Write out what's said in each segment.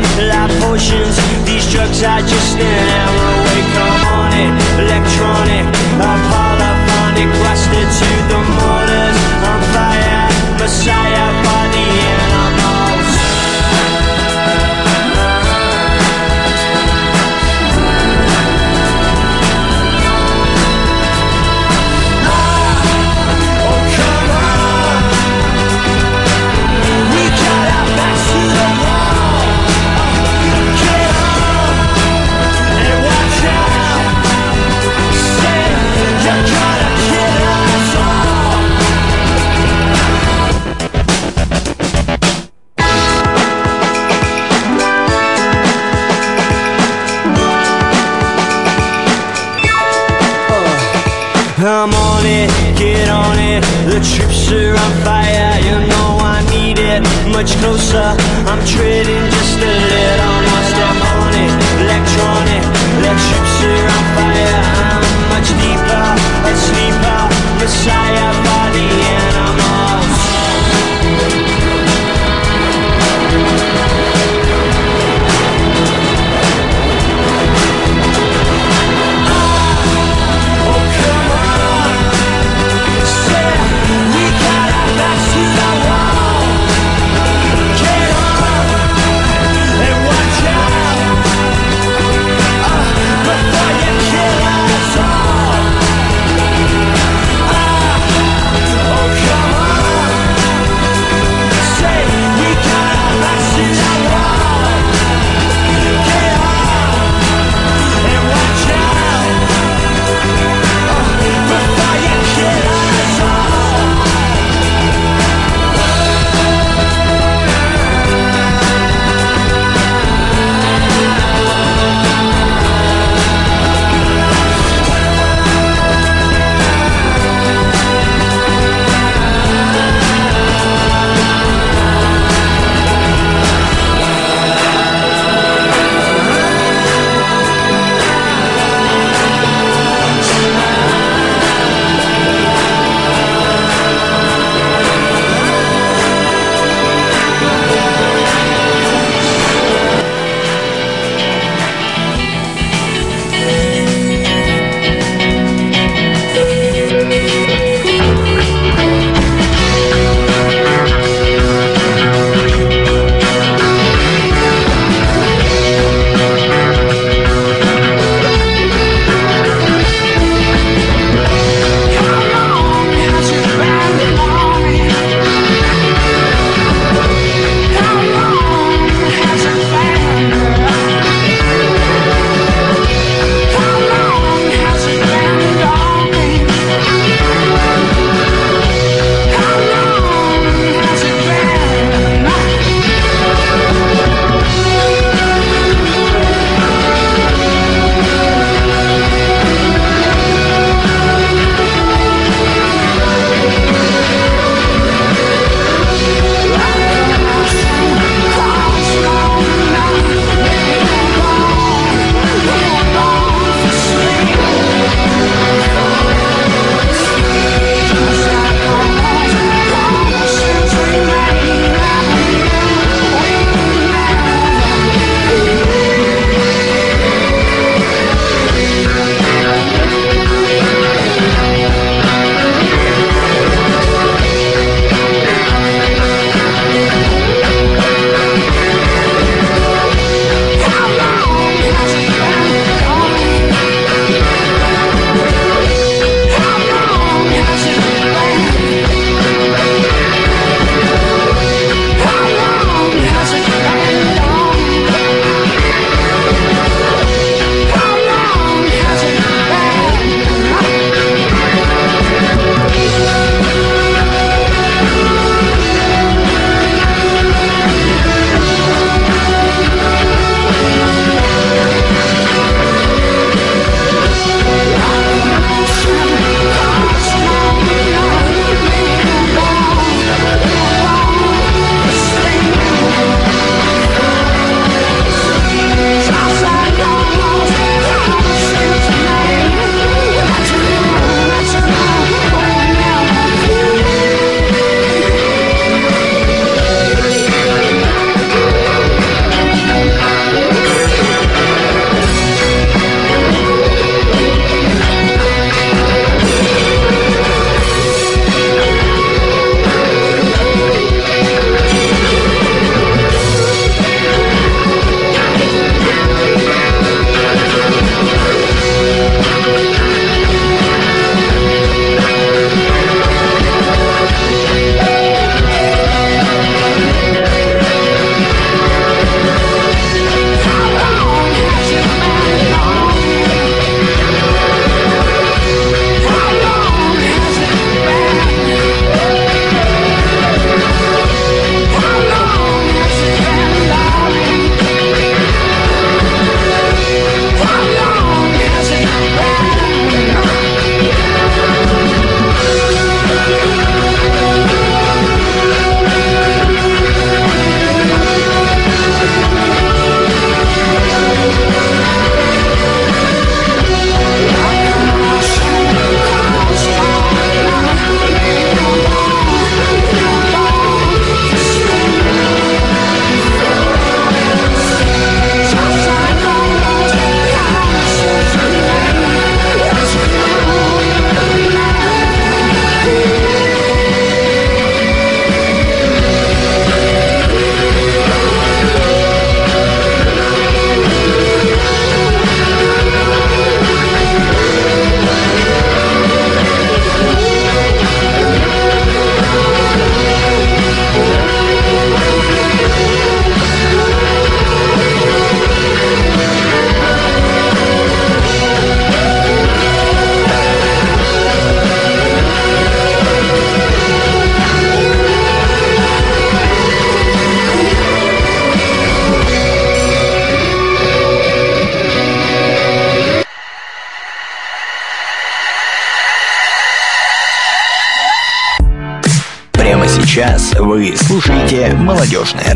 life potions These drugs are just an hour away Come on it, electronic I'm polyphonic, rusted to the mortars I'm fire, messiah.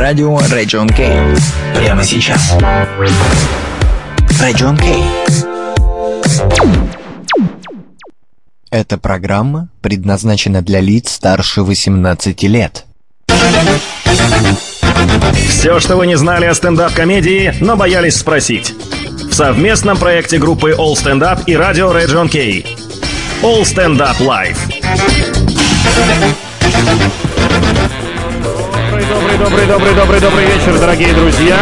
Радио Region K. Прямо сейчас. Region K. Эта программа предназначена для лиц старше 18 лет. Все, что вы не знали о стендап-комедии, но боялись спросить. В совместном проекте группы All Stand Up и радио Region K. All Stand Up Live. Добрый, добрый, добрый, добрый, добрый вечер, дорогие друзья.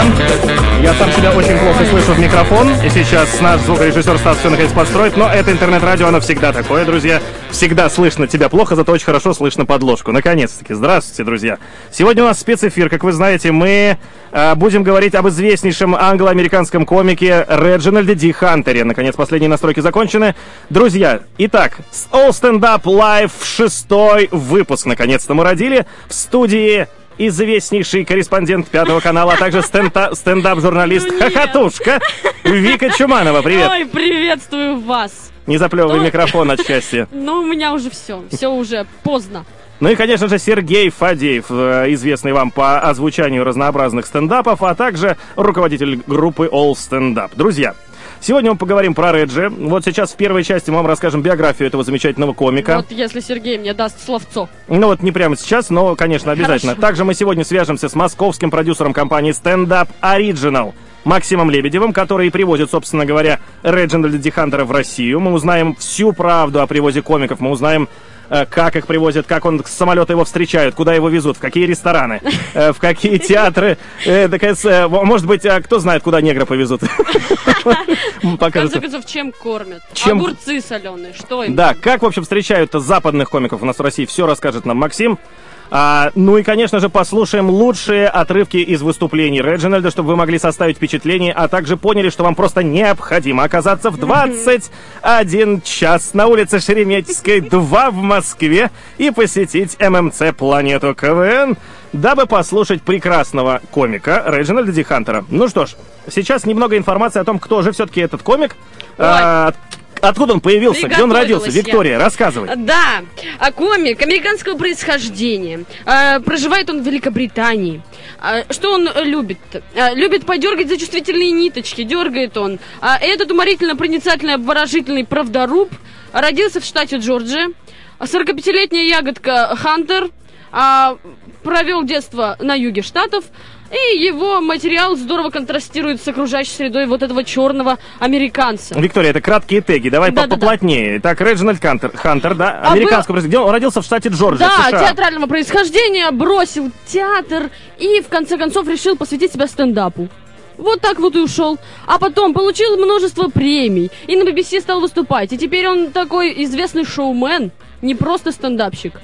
Я сам себя очень плохо слышу в микрофон, и сейчас наш звукорежиссер Стас все наконец подстроит, но это интернет-радио, оно всегда такое, друзья. Всегда слышно тебя плохо, зато очень хорошо слышно подложку. Наконец-таки. Здравствуйте, друзья. Сегодня у нас спецэфир, как вы знаете, мы э, будем говорить об известнейшем англо-американском комике Реджинальде Ди Хантере. Наконец, последние настройки закончены. Друзья, итак, All Stand Up Live шестой выпуск, наконец-то мы родили в студии известнейший корреспондент Пятого канала, а также стендап-журналист Ну, Хохотушка Вика Чуманова. Привет. Ой, приветствую вас. Не заплевывай Ну- микрофон от счастья. Ну, у меня уже все. Все уже поздно. Ну и, конечно же, Сергей Фадеев, э, известный вам по озвучанию разнообразных стендапов, а также руководитель группы All Stand Up. Друзья, сегодня мы поговорим про Реджи. Вот сейчас в первой части мы вам расскажем биографию этого замечательного комика. Вот если Сергей мне даст словцо. Ну вот не прямо сейчас, но, конечно, обязательно. Хорошо. Также мы сегодня свяжемся с московским продюсером компании Stand Up Original. Максимом Лебедевым, который и привозит, собственно говоря, Реджинальда Дихантера в Россию. Мы узнаем всю правду о привозе комиков, мы узнаем как их привозят, как он с самолета его встречают, куда его везут, в какие рестораны, э, в какие театры. Э, э, может быть, кто знает, куда негра повезут. В конце концов, чем кормят? Огурцы соленые, что им? Да, как, в общем, встречают западных комиков у нас в России, все расскажет нам Максим. А, ну и, конечно же, послушаем лучшие отрывки из выступлений Реджинальда, чтобы вы могли составить впечатление, а также поняли, что вам просто необходимо оказаться в 21 час на улице Шереметьевской, 2 в Москве и посетить ММЦ «Планету КВН», дабы послушать прекрасного комика Реджинальда Ди Хантера. Ну что ж, сейчас немного информации о том, кто же все-таки этот комик. А, откуда он появился, где он родился? Приготовилась я. Виктория, рассказывай. Да, а комик американского происхождения. А, проживает он в Великобритании. А, что он любит? А, любит подергать за чувствительные ниточки, дергает он. А, этот уморительно-проницательный, обворожительный правдоруб родился в штате Джорджия. 45-летняя ягодка Хантер а, провел детство на юге штатов. И его материал здорово контрастирует с окружающей средой вот этого черного американца. Виктория, это краткие теги, давай Да-да-да. поплотнее. Так, Реджинальд Хантер, Хантер да, А американского происхождения. Он родился в штате Джорджия, Да, США. театрального происхождения, бросил театр и в конце концов решил посвятить себя стендапу. Вот так вот и ушел. А потом получил множество премий. И на BBC стал выступать. И теперь он такой известный шоумен. Не просто стендапщик.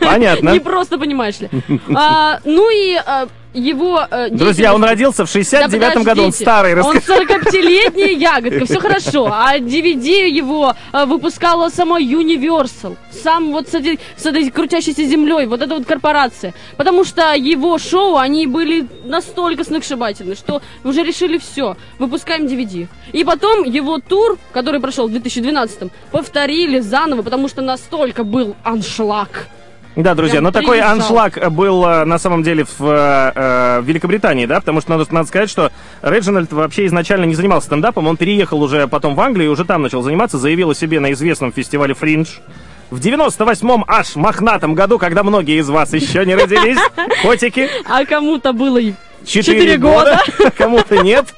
Понятно. Не просто, понимаешь ли. А, ну и а, его... э, Друзья, он родился в Да 69-м году, он старый. Он расскажи. 45-летняя ягодка, все хорошо. А DVD его э, выпускала сама Universal. Сам вот с этой, с этой крутящейся землей, вот эта вот корпорация. Потому что его шоу, они были настолько сногсшибательны, что уже решили все, выпускаем DVD. И потом его тур, который прошел в 2012 повторили заново, потому что настолько был аншлаг. Да, друзья, Прям но такой аншлаг был э, на самом деле в, э, э, в Великобритании, да, потому что надо, надо сказать, что Реджинальд вообще изначально не занимался стендапом, он переехал уже потом в Англию и уже там начал заниматься, заявил о себе на известном фестивале Фриндж. В 98-м аж мохнатом году, когда многие из вас еще не родились, котики, А кому-то было и 4 Четыре года, кому-то нет.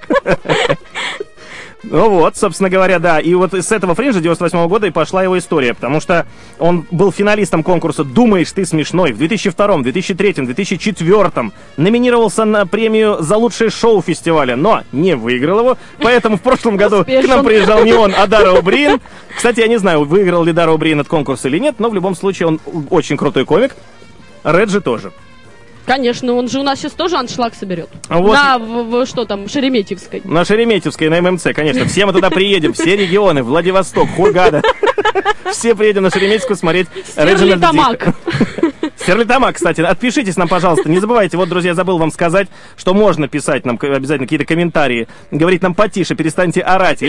Ну вот, собственно говоря, да. И вот с этого фринжа 98 года и пошла его история, потому что он был финалистом конкурса «Думаешь, ты смешной» в 2002, 2003, 2004. Номинировался на премию за лучшее шоу фестиваля, но не выиграл его. Поэтому в прошлом году к нам приезжал не он, а Дара Убрин. Кстати, я не знаю, выиграл ли Дара Убрин этот конкурс или нет, но в любом случае он очень крутой комик. Реджи тоже. Конечно, он же у нас сейчас тоже аншлаг соберет. А вот- На, в, в- что там, Шереметьевской. На Шереметьевской, на ММЦ, конечно. Все мы туда приедем, все регионы, Владивосток, Хургада. Все приедем на Шереметьевскую смотреть Реджинальда Стерлитамак. Кстати, отпишитесь нам, пожалуйста. Не забывайте, вот, друзья, забыл вам сказать, что можно писать нам обязательно какие-то комментарии, говорить нам потише, перестаньте орать.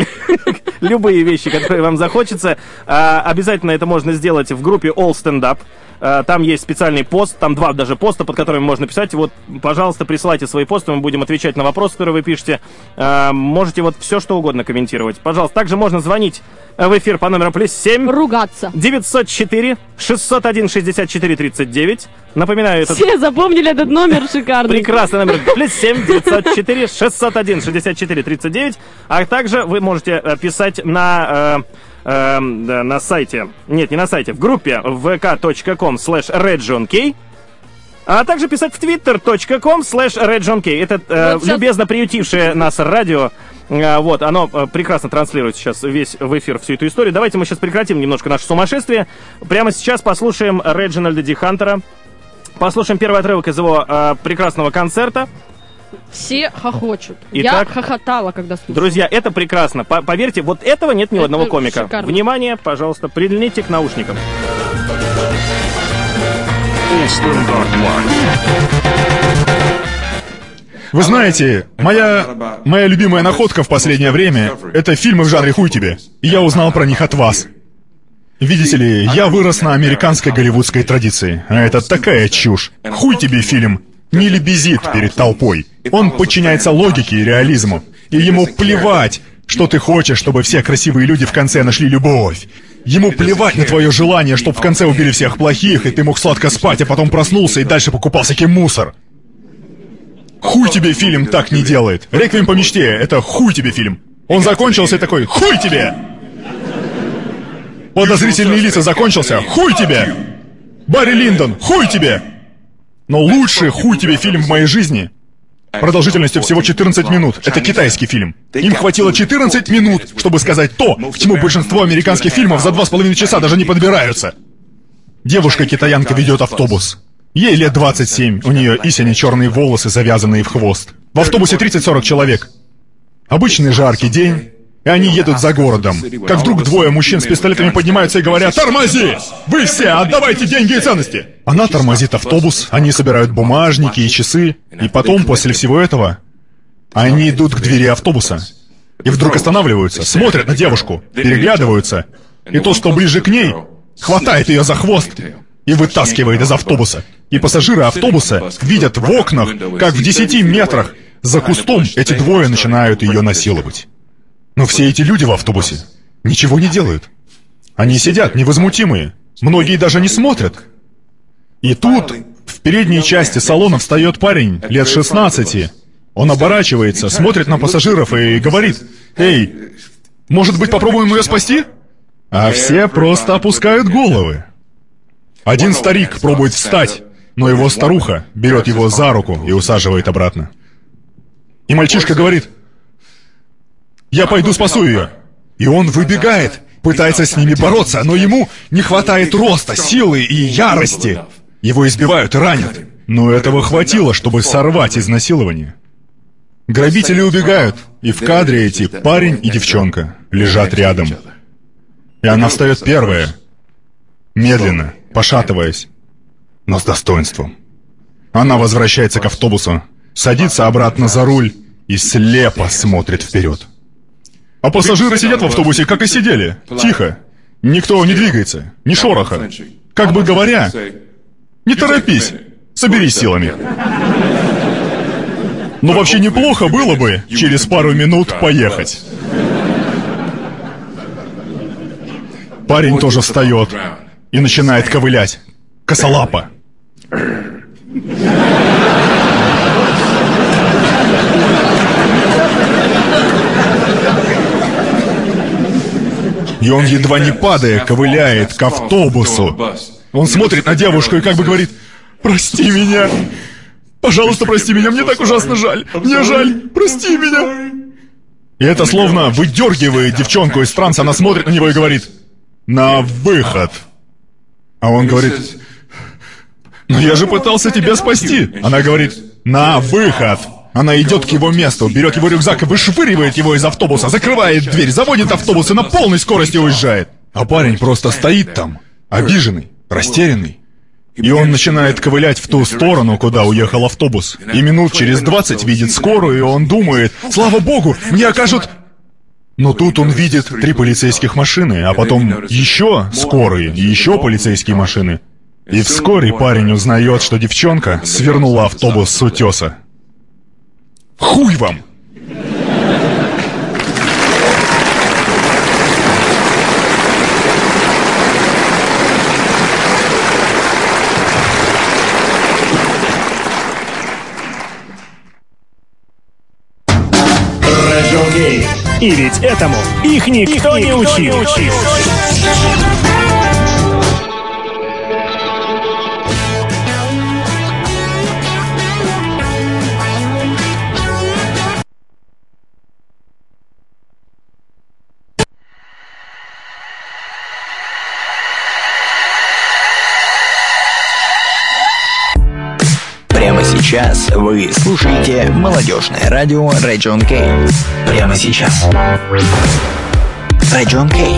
Любые вещи, которые вам захочется. А, обязательно это можно сделать в группе All Stand Up. А, Там есть специальный пост, там два даже поста, под которыми можно писать. Вот, пожалуйста, присылайте свои посты, мы будем отвечать на вопросы, которые вы пишете. А, Можете вот все, что угодно комментировать. Пожалуйста, также можно звонить э, в эфир по номеру плюс 7 Ругаться. 904 601 64 39. Напоминаю, этот Все запомнили этот номер шикарный. прекрасный номер. Плюс 7 904 601 64 39. А также вы можете э, писать на... э, на сайте, нет, не на сайте, в группе vk.com slash а также писать в twitter.com slash. Это э, Вот любезно приютившее нас радио. Э, Вот, оно э, прекрасно транслирует сейчас весь в эфир всю эту историю. Давайте мы сейчас прекратим немножко наше сумасшествие. Прямо сейчас послушаем Реджинальда Ди Хантера. Послушаем первый отрывок из его э, прекрасного концерта. Все хохочут. Итак, Я хохотала, когда слушала. Друзья, это прекрасно. По- поверьте, вот этого нет ни у Это одного комика. шикарно. Внимание, пожалуйста, прильните к наушникам. Вы знаете, моя, моя любимая находка в последнее время — это фильмы в жанре «Хуй тебе». И я узнал про них от вас. Видите ли, я вырос на американской голливудской традиции, а это такая чушь. «Хуй тебе» фильм не лебезит перед толпой. Он подчиняется логике и реализму. И ему плевать, что ты хочешь, чтобы все красивые люди в конце нашли любовь. Ему плевать на твое желание, чтобы в конце убили всех плохих, и ты мог сладко спать, а потом проснулся и дальше покупал всякий мусор. Хуй тебе фильм так не делает. Реквием по мечте — это хуй тебе фильм. Он закончился и такой «Хуй тебе!» Подозрительные лица закончился «Хуй тебе!» Барри Линдон «Хуй тебе!» Но лучший хуй тебе фильм в моей жизни продолжительностью всего 14 минут. Это китайский фильм. Им хватило 14 минут, чтобы сказать то, к чему большинство американских фильмов за два с половиной часа даже не подбираются. Девушка-китаянка ведет автобус. Ей лет 27, у нее истине черные волосы, завязанные в хвост. В автобусе 30-40 человек. Обычный жаркий день, и они едут за городом. Как вдруг двое мужчин с пистолетами поднимаются и говорят «Тормози! Вы все отдавайте деньги и ценности!» Она тормозит автобус, они собирают бумажники и часы, и потом, после всего этого, они идут к двери автобуса. И вдруг останавливаются, смотрят на девушку, переглядываются, и тот, что ближе к ней, хватает ее за хвост и вытаскивает из автобуса. И пассажиры автобуса видят в окнах, как в 10 метрах за кустом эти двое начинают ее насиловать. Но все эти люди в автобусе ничего не делают. Они сидят невозмутимые. Многие даже не смотрят. И тут, в передней части салона встает парень, лет 16. Он оборачивается, смотрит на пассажиров и говорит, «Эй, может быть, попробуем ее спасти?» А все просто опускают головы. Один старик пробует встать, но его старуха берет его за руку и усаживает обратно. И мальчишка говорит, «Я пойду спасу ее». И он выбегает, пытается с ними бороться, но ему не хватает роста, силы и ярости. Его избивают и ранят. Но этого хватило, чтобы сорвать изнасилование. Грабители убегают, и в кадре эти парень и девчонка лежат рядом. И она встает первая, медленно, пошатываясь, но с достоинством. Она возвращается к автобусу, садится обратно за руль и слепо смотрит вперед. А пассажиры сидят в автобусе, как и сидели. Тихо. Никто не двигается, ни шороха. Как бы говоря, не торопись, соберись силами. Но вообще неплохо было бы через пару минут поехать. Парень тоже встает и начинает ковылять. Косолапо. И он, едва не падая, ковыляет к автобусу. Он смотрит на девушку и как бы говорит, «Прости меня! Пожалуйста, прости меня, мне так ужасно жаль! Мне жаль! Прости меня!» И это словно выдергивает девчонку из транса, она смотрит на него и говорит, «На выход!» А он говорит, «Но я же пытался тебя спасти!» Она говорит, «На выход!» Она идет к его месту, берет его рюкзак и вышвыривает его из автобуса, закрывает дверь, заводит автобус и на полной скорости уезжает. А парень просто стоит там, обиженный, растерянный. И он начинает ковылять в ту сторону, куда уехал автобус. И минут через двадцать видит скорую, и он думает, «Слава богу, мне окажут...» Но тут он видит три полицейских машины, а потом еще скорые, еще полицейские машины. И вскоре парень узнает, что девчонка свернула автобус с утеса. Хуй вам! И ведь этому их никто, не учил. Прямо сейчас вы слушаете молодежное радио Райджон Кей. Прямо сейчас. Райджон Кей.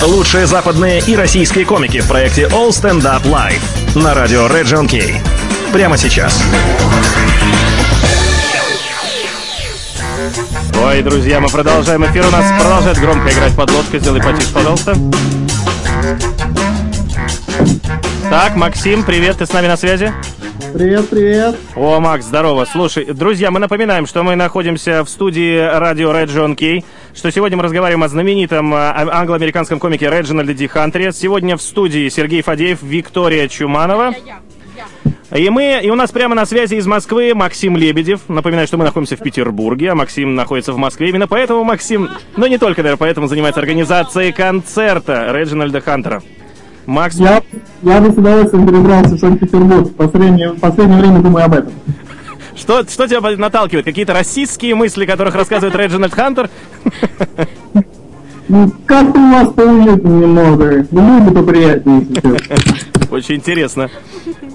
Лучшие западные и российские комики в проекте All Stand Up Live на радио Region K. Прямо сейчас. Ой, друзья, мы продолжаем эфир. У нас продолжает громко играть подложка. Сделай потише, пожалуйста. Так, Максим, привет, ты с нами на связи? Привет, привет. О, Макс, здорово. Слушай, друзья, мы напоминаем, что мы находимся в студии радио Region K, что сегодня мы разговариваем о знаменитом э, англо-американском комике Реджинальде Ди Хантере. Сегодня в студии Сергей Фадеев, Виктория Чуманова. И мы, и у нас прямо на связи из Москвы Максим Лебедев. Напоминаю, что мы находимся в Петербурге, а Максим находится в Москве. Именно поэтому Максим, но не только, наверное, поэтому занимается организацией концерта Реджинальда Хантера. Макс, Я, я бы с удовольствием перебрался в Санкт-Петербург. В последнее, в последнее время думаю об этом. что, что тебя наталкивает? Какие-то расистские мысли, которых рассказывает Реджинальд Хантер? Ну, как-то у вас поуютнее немного. Ну, Люди поприятнее сейчас. Очень интересно.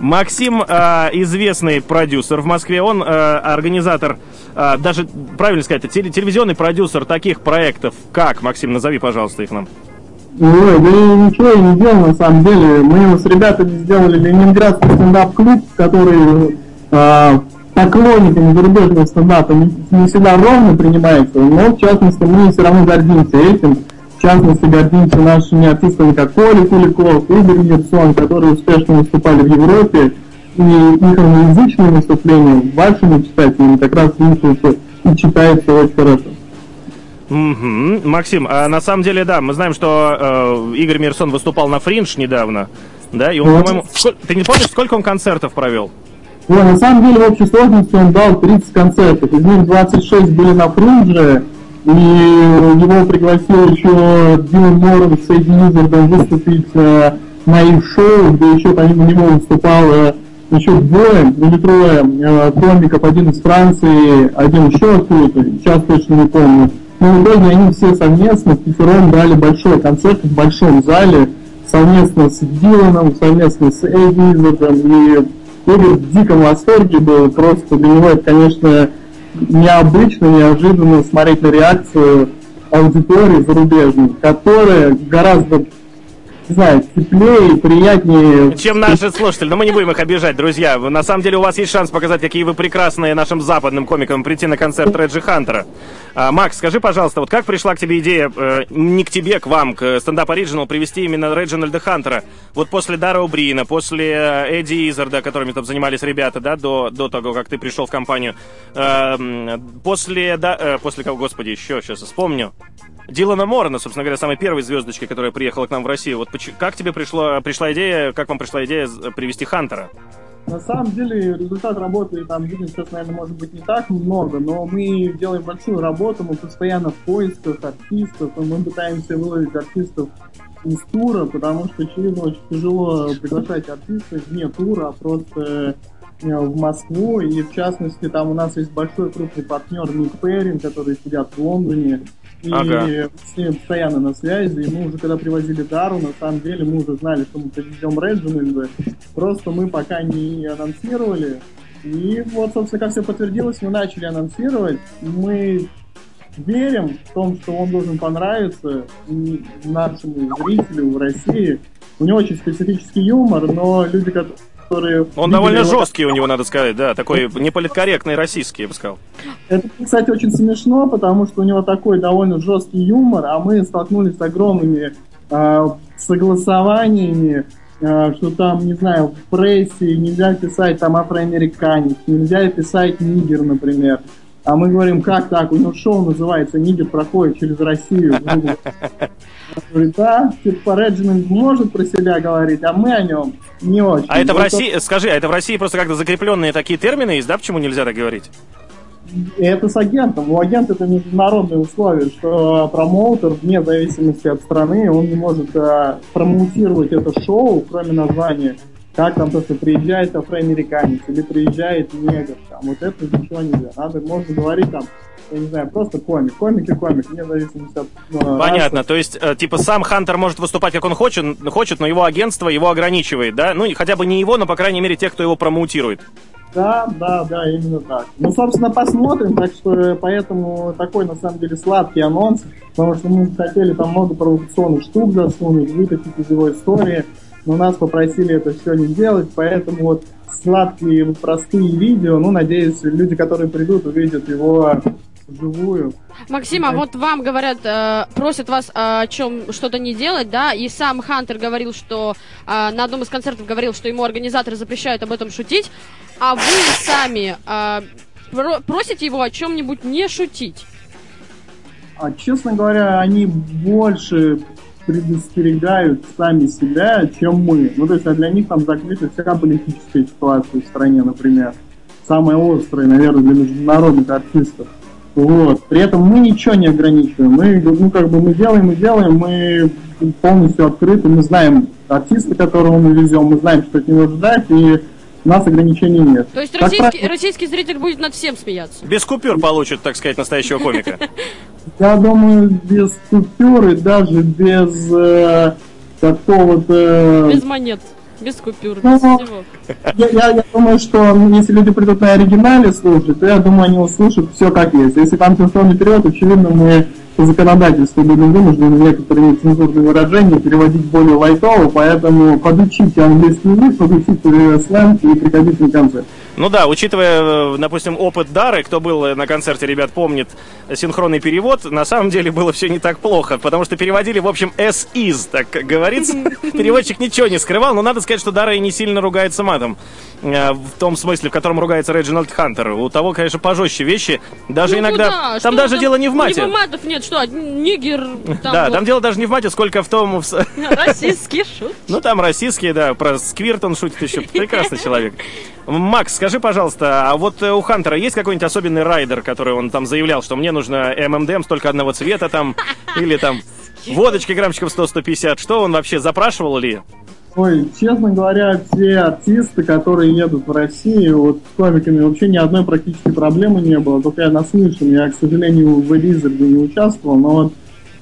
Максим э, известный продюсер в Москве. Он э, организатор, э, даже правильно сказать, теле- телевизионный продюсер таких проектов. Как, Максим, назови, пожалуйста, их нам. Ой, да я ничего я не делал на самом деле. Мы с ребятами сделали Ленинградский стендап-клуб, который а, поклонниками зарубежного стендапа не, не всегда ровно принимается, но в частности мы все равно гордимся этим. В частности, гордимся нашими артистами, как Коля Куликов, Игорь Мирсон, которые успешно выступали в Европе. И их англоязычные выступления вашими читателями как раз слушаются и читаются очень хорошо. Мгм. Максим, а на самом деле, да, мы знаем, что э, Игорь Мирсон выступал на Фринж недавно. Да, и он, Вот. по-моему, сколь- ты не помнишь, сколько он концертов провел? Ой, на самом деле в общей сложности он дал 30 концертов, из них 26 были на Фрунже, и его пригласил еще Дилан Моррен с Эдди Изардом выступить э, на их шоу, где еще помимо него выступал э, еще двое или трое э, комиков, один из Франции, один еще откуда-то, сейчас точно не помню. Но в итоге они все совместно, пятером дали большой концерт в большом зале, совместно с Диланом, совместно с Эдди Изардом, и Игорь в диком восторге был, просто для него это, конечно, необычно, неожиданно смотреть на реакцию аудитории зарубежной, которая гораздо, знаю, теплее приятнее. Чем наши слушатели, но мы не будем их обижать, друзья. На самом деле у вас есть шанс показать, какие вы прекрасные нашим западным комикам прийти на концерт Реджи Хантера. А, Макс, скажи, пожалуйста, вот как пришла к тебе идея, э, не к тебе, к вам, к стендап Original, привести именно Реджинальда Хантера? Вот после Дара Убрина, после Эдди Изарда, которыми там занимались ребята, да, до, до того, как ты пришел в компанию, э, после, да, э, после кого, господи, еще сейчас вспомню, Дилана Моррена, собственно говоря, самой первой звездочкой, которая приехала к нам в Россию. Вот как тебе пришло, пришла идея, как вам пришла идея привести Хантера? На самом деле результат работы там видно сейчас, наверное, может быть не так много, но мы делаем большую работу, мы постоянно в поисках артистов, и мы пытаемся выловить артистов из тура, потому что, очевидно, очень тяжело приглашать артистов вне тура, а просто э, в Москву, и в частности там у нас есть большой крупный партнер Ник Перрин, который сидят в Лондоне, и Ага. с ним постоянно на связи, и мы уже когда привозили Дару, на самом деле мы уже знали, что мы привезем Реджинальда, просто мы пока не анонсировали, и вот, собственно, как все подтвердилось, мы начали анонсировать, мы верим в том, что он должен понравиться нашему зрителю в России. У него очень специфический юмор, но люди, которые... Он довольно его... жесткий у него, надо сказать, да, такой неполиткорректный российский, я бы сказал. Это, кстати, очень смешно, потому что у него такой довольно жесткий юмор, а мы столкнулись с огромными э, согласованиями, э, что там, не знаю, в прессе нельзя писать там афроамериканец, нельзя писать нигер, например. А мы говорим, как так? У него шоу называется «Нигер проходит через Россию». Он говорит, да, типа Реджинг может про себя говорить, а мы о нем не очень. А это в России, скажи, а это в России просто как-то закрепленные такие термины есть, да? Почему нельзя так говорить? это с агентом. У агента это международные условия, что промоутер, вне зависимости от страны, он не может а, промоутировать это шоу, кроме названия. Как там то, что приезжает афроамериканец или приезжает негр. Там, вот это ничего нельзя. Надо, можно говорить там, я не знаю, просто комик. Комик и комик, вне зависимости от... Ну, Понятно, расы. то есть, э, типа, сам Хантер может выступать, как он хочет, хочет, но его агентство его ограничивает, да? Ну, хотя бы не его, но, по крайней мере, те, кто его промоутирует. Да, да, да, именно так. Ну, собственно, посмотрим, так что поэтому такой, на самом деле, сладкий анонс, потому что мы хотели там много провокационных штук засунуть, вытащить из его истории, но нас попросили это все не делать, поэтому вот сладкие, простые видео, ну, надеюсь, люди, которые придут, увидят его вживую. Максим, а вот вам говорят, э, просят вас э, о чем что-то не делать, да, и сам Хантер говорил, что э, на одном из концертов говорил, что ему организаторы запрещают об этом шутить, а вы сами э, про просите его о чем-нибудь не шутить. А, честно говоря, они больше предостерегают сами себя, чем мы. Ну, то есть, а для них там закрыта вся политическая ситуация в стране, например. Самая острая, наверное, для международных артистов. Вот. При этом мы ничего не ограничиваем. Мы, ну, как бы мы делаем и делаем, мы полностью открыты, мы знаем артиста, которого мы везем, мы знаем, что от него ждать, и у нас ограничений нет. То есть российский, российский зритель будет над всем смеяться? Без купюр получит, так сказать, настоящего комика. Я думаю, без купюр и даже без э, какого-то... Без монет. Без купюр, ну, без всего. Я, я, я думаю, что если люди придут на оригинале слушать, то я думаю, они услышат все как есть. Если там синхронный перевод, очевидно, мы по законодательству будем вынуждены некоторые нецензурные выражения переводить более лайтово, поэтому подучите английский язык, подучите сленг и приходите на концерт. Ну да, учитывая, э, допустим, опыт Дары, кто был на концерте, ребят, помнит синхронный перевод, на самом деле было все не так плохо, потому что переводили, в общем, as is, так говорится. Переводчик ничего не скрывал, но надо сказать, что Дара и не сильно ругается матом. Э, в том смысле, в котором ругается Реджинальд Хантер. У того, конечно, пожестче вещи. Даже ну, иногда... Куда? Там что даже там? дело не в мате. У матов нет, что, нигер... Там да, вот. там дело даже не в мате, сколько в том... Российские шутки. Ну, там российские, да, про сквирт он шутит еще. Прекрасный человек. Макс, скажи, пожалуйста, а вот э, у Хантера есть какой-нибудь особенный райдер, который он там заявлял, что мне нужно ММДМ столько одного цвета там, или там водочки граммчиков 100-150, что он вообще запрашивал ли? Ой, честно говоря, все артисты, которые едут в Россию, вот с комиками вообще ни одной практически проблемы не было, только я наслышан, я, к сожалению, в Элизарде не участвовал, но вот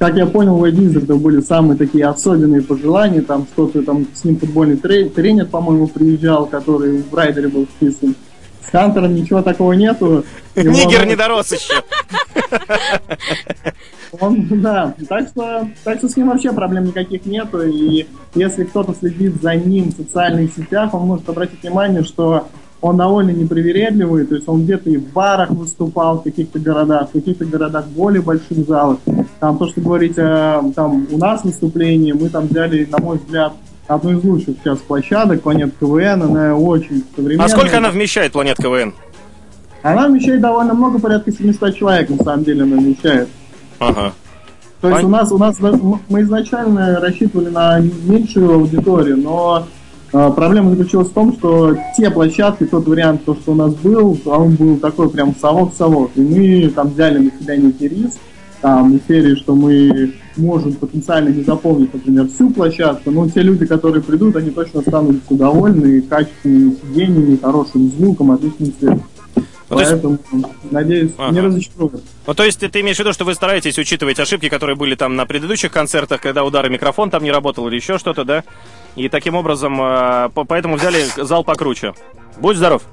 как я понял, у Эдизерда были самые такие особенные пожелания, там что-то там с ним футбольный тренер, по-моему, приезжал, который в райдере был вписан. С Хантером ничего такого нету. Нигер не дорос еще. Он, да, так что, так что с ним вообще проблем никаких нету, и если кто-то следит за ним в социальных сетях, он может обратить внимание, что он довольно непривередливый, то есть он где-то и в барах выступал в каких-то городах, в каких-то городах более больших залах. Там то, что говорить, там у нас выступление, мы там взяли, на мой взгляд, одну из лучших сейчас площадок, Планет КВН, она очень современная. А сколько она вмещает, Планет КВН? Она вмещает довольно много, порядка 700 человек, на самом деле, она вмещает. Ага. То есть Пон... у нас, у нас, мы изначально рассчитывали на меньшую аудиторию, но проблема заключилась в том, что те площадки, тот вариант, то, что у нас был, он был такой прям совок-совок. И мы там взяли на себя некий риск, там, серии, что мы можем потенциально не заполнить, например, всю площадку, но те люди, которые придут, они точно останутся довольны качественными сиденьями, хорошим звуком, отличным светом. Поэтому, есть... надеюсь, ага. не разочаруют. Ну, то есть ты имеешь в виду, что вы стараетесь учитывать ошибки, которые были там на предыдущих концертах, когда удары микрофон там не работал или еще что-то, да? И таким образом, э, поэтому взяли зал покруче. Будь здоров.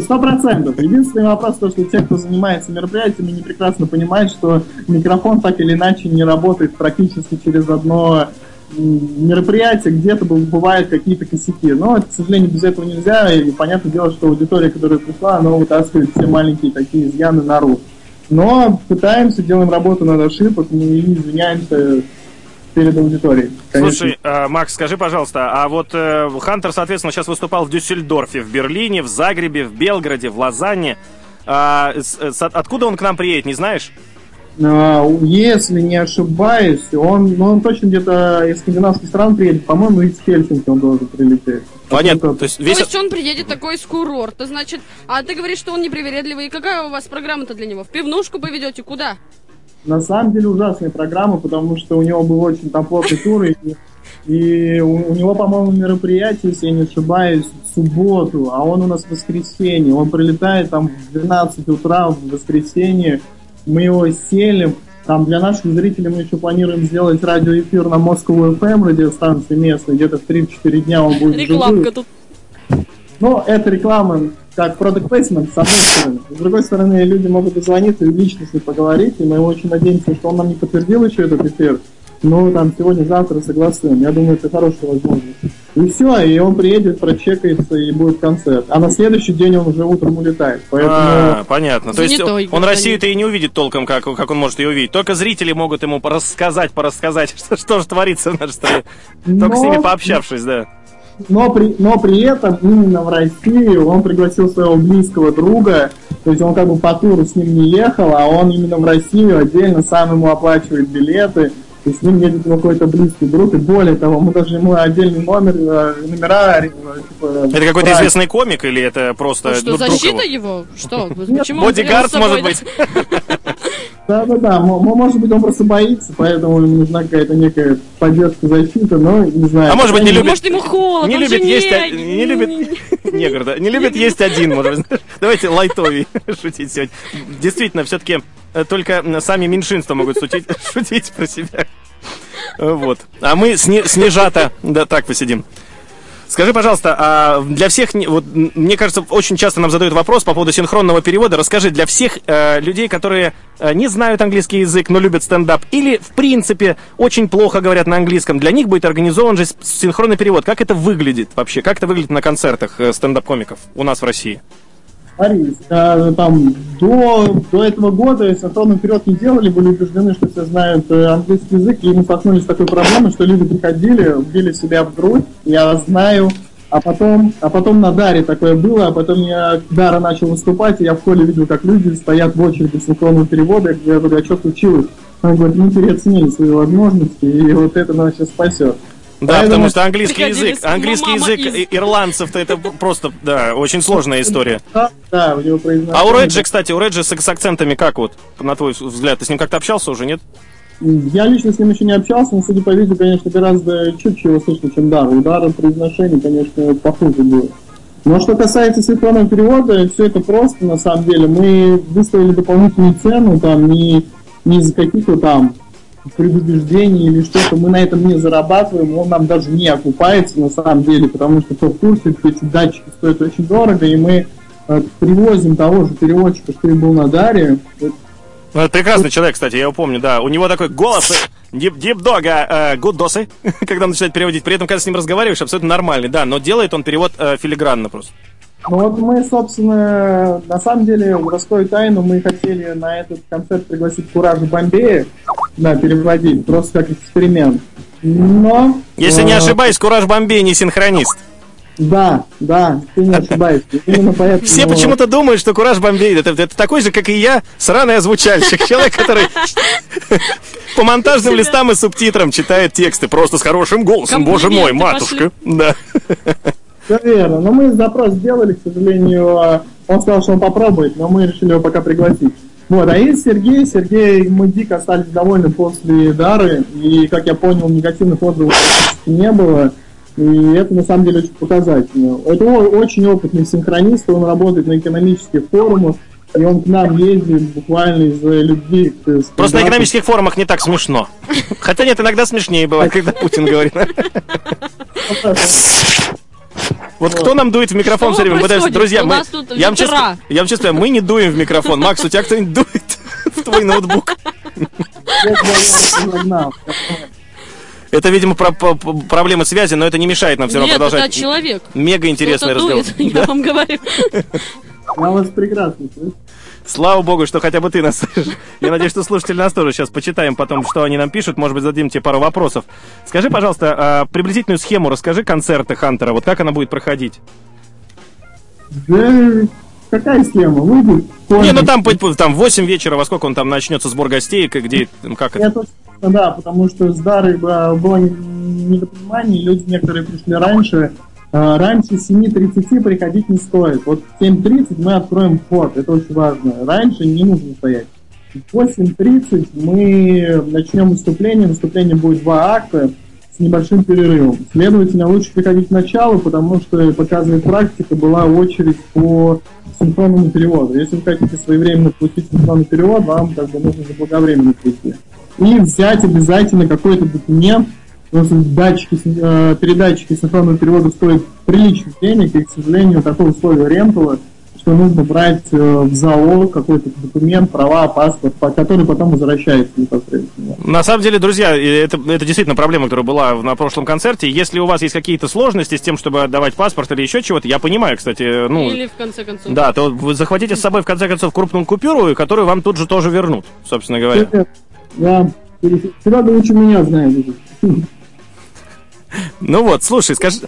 Сто процентов. Единственный вопрос, то, что те, кто занимается мероприятиями, не прекрасно понимают, что микрофон так или иначе не работает практически через одно мероприятие, где-то бывают какие-то косяки. Но, к сожалению, без этого нельзя. И понятное дело, что аудитория, которая пришла, она вытаскивает все маленькие такие изъяны наружу. Но пытаемся, делаем работу над ошибок и извиняемся перед аудиторией. Конечно. Слушай, э, Макс, скажи, пожалуйста, а вот э, Хантер, соответственно, сейчас выступал в Дюссельдорфе, в Берлине, в Загребе, в Белграде, в Лозанне. А, с, с, откуда он к нам приедет, не знаешь? А, если не ошибаюсь, он, ну, он точно где-то из скандинавских стран приедет. По-моему, из Хельсинки он должен прилететь. Понятно. То есть, весь... То есть он приедет такой из курорта, значит. А ты говоришь, что он непривередливый. И какая у вас программа-то для него? В пивнушку поведете? Куда? На самом деле ужасная программа, потому что у него был очень там плотный тур, и, и у, у него, по-моему, мероприятие, если я не ошибаюсь, в субботу, а он у нас в воскресенье. Он прилетает там в 12 утра в воскресенье, мы его селим. Там для наших зрителей мы еще планируем сделать радиоэфир на Москву FM радиостанции местной. Где-то в 3-4 дня он будет Рекламка тут. Ну, это реклама как product placement, с одной стороны. С другой стороны, люди могут дозвониться и лично с ним поговорить, и мы очень надеемся, что он нам не подтвердил еще этот эфир, но там сегодня-завтра согласуем. Я думаю, это хорошая возможность. И все, и он приедет, прочекается, и будет концерт. А на следующий день он уже утром улетает. Поэтому... А, понятно. То есть он, он Россию-то и не увидит толком, как, как он может ее увидеть. Только зрители могут ему рассказать, порассказать, что, что же творится в нашей стране. Только Но... с ними пообщавшись, да. Но при, но при этом именно в России он пригласил своего близкого друга, то есть он как бы по туру с ним не ехал, а он именно в Россию отдельно сам ему оплачивает билеты, то есть с ним едет какой-то близкий друг, и более того, мы даже ему отдельный номер, э, номера... Э, типа, это какой-то известный комик или это просто... Ну, что, защита его? Что? Почему Бодигард, может быть? Да-да-да, может быть, он просто боится, поэтому ему нужна какая-то некая поддержка, защита, но не знаю. А может быть, не любит... Может, ему холодно, не любит есть... Не любит... Негр, да? Не любит есть один, может быть. Давайте лайтовый шутить сегодня. Действительно, все-таки э, только сами меньшинства могут шутить, шутить про себя. Вот. А мы сни, снижато, да, так посидим. Скажи, пожалуйста, а для всех, вот, мне кажется, очень часто нам задают вопрос по поводу синхронного перевода. Расскажи, для всех э, людей, которые э, не знают английский язык, но любят стендап, или, в принципе, очень плохо говорят на английском, для них будет организован же синхронный перевод. Как это выглядит вообще? Как это выглядит на концертах э, стендап-комиков у нас в России? Смотри, э, там, до, до этого года синхронный вперед не делали, были убеждены, что все знают э, английский язык, и мы столкнулись с такой проблемой, что люди приходили, били себя в грудь, я знаю, а потом, а потом на Даре такое было, а потом я Дара начал выступать, и я в холле видел, как люди стоят в очереди синхронного перевода, я говорю, а что случилось? Он говорит, мы переоценили свои возможности, и вот это нас сейчас спасет. Да, Поэтому... потому что английский язык, английский язык из... ирландцев-то это просто, да, очень сложная история. Да, у него произношение. А у Реджи, кстати, у Реджи с, с акцентами как вот, на твой взгляд? Ты с ним как-то общался уже, нет? Я лично с ним еще не общался, но, судя по видео, конечно, гораздо чутче его слышно, чем Дар. У Дара произношение, конечно, похуже было. Но что касается синхронного перевода, все это просто, на самом деле. Мы выставили дополнительную цену, там, не, не из-за каких-то там предубеждений или что-то, мы на этом не зарабатываем, он нам даже не окупается на самом деле, потому что кто в курсе, эти датчики стоят очень дорого, и мы э, привозим того же переводчика, что и был на Даре. Ну, прекрасный человек, кстати, я его помню, да. У него такой голос дип, дип дога, э, гудосы, когда он начинает переводить. При этом, когда с ним разговариваешь, абсолютно нормальный, да, но делает он перевод э, филигранно просто. Ну вот мы, собственно, на самом деле, раскрою тайну, мы хотели на этот концерт пригласить Кураж Бомбея, да, переводить, просто как эксперимент. Но... Если не э, ошибаюсь, Кураж Бомбей не синхронист. Да, да, ты не ошибаешься. Именно поэтому... Все почему-то думают, что Кураж Бомбей это, это такой же, как и я, сраный озвучальщик. Человек, который по монтажным листам и субтитрам читает тексты просто с хорошим голосом. Боже мой, матушка. Да. Все верно. Но мы запрос сделали, к сожалению, он сказал, что он попробует, но мы решили его пока пригласить. Вот, а из Сергей, Сергей, мы дико остались довольны после Дары, и, как я понял, негативных отзывов не было, и это на самом деле очень показательно. Это очень опытный синхронист, он работает на экономических форумах, и он к нам ездит буквально из-за любви к Просто на экономических форумах не так смешно. Хотя нет, иногда смешнее бывает, когда Путин говорит. Вот кто нам дует в микрофон все время? происходит? Друзья, мы, я, вам честно, я вам честно мы не дуем в микрофон. Макс, у тебя кто-нибудь дует в твой ноутбук? Это, видимо, про- по- по- проблема связи, но это не мешает нам все равно Нет, это продолжать. человек. Мега интересный разговор. дует, я вам говорю. Я вас прекрасно слышу. Слава богу, что хотя бы ты нас слышишь. Я надеюсь, что слушатели нас тоже сейчас почитаем потом, что они нам пишут. Может быть, зададим тебе пару вопросов. Скажи, пожалуйста, а, приблизительную схему расскажи концерта Хантера. Вот как она будет проходить? Да, какая схема? Выйдет Не, ну там, там 8 вечера, во сколько он там начнется сбор гостей, где, ну, как это? Это, да, потому что с Дарой было было недопонимание, люди некоторые пришли раньше. А, Раньше 7.30 приходить не стоит. Вот в 7.30 мы откроем вход, это очень важно. Раньше не нужно стоять. В 8.30 мы начнем выступление. Выступление будет два акта с небольшим перерывом. Следовательно, лучше приходить к началу, потому что, показывает практика, была очередь по синхронному переводу. Если вы хотите своевременно получить синхронный перевод, вам как бы нужно заблаговременно прийти. И взять обязательно какой-то документ, потому что датчики, э, передатчики синхронного перевода стоят приличных денег, и, к сожалению, такое условие рентала, что нужно брать э, в залог какой-то документ, права, паспорт, по- который потом возвращается непосредственно. На самом деле, друзья, это, это действительно проблема, которая была в- на прошлом концерте. Если у вас есть какие-то сложности с тем, чтобы отдавать паспорт или еще чего-то, я понимаю, кстати, ну... Или в конце концов. Да, то вы захватите с собой, в конце концов, крупную купюру, которую вам тут же тоже вернут, собственно говоря. Я Серега лучше меня знает. Ну вот, слушай, скажи...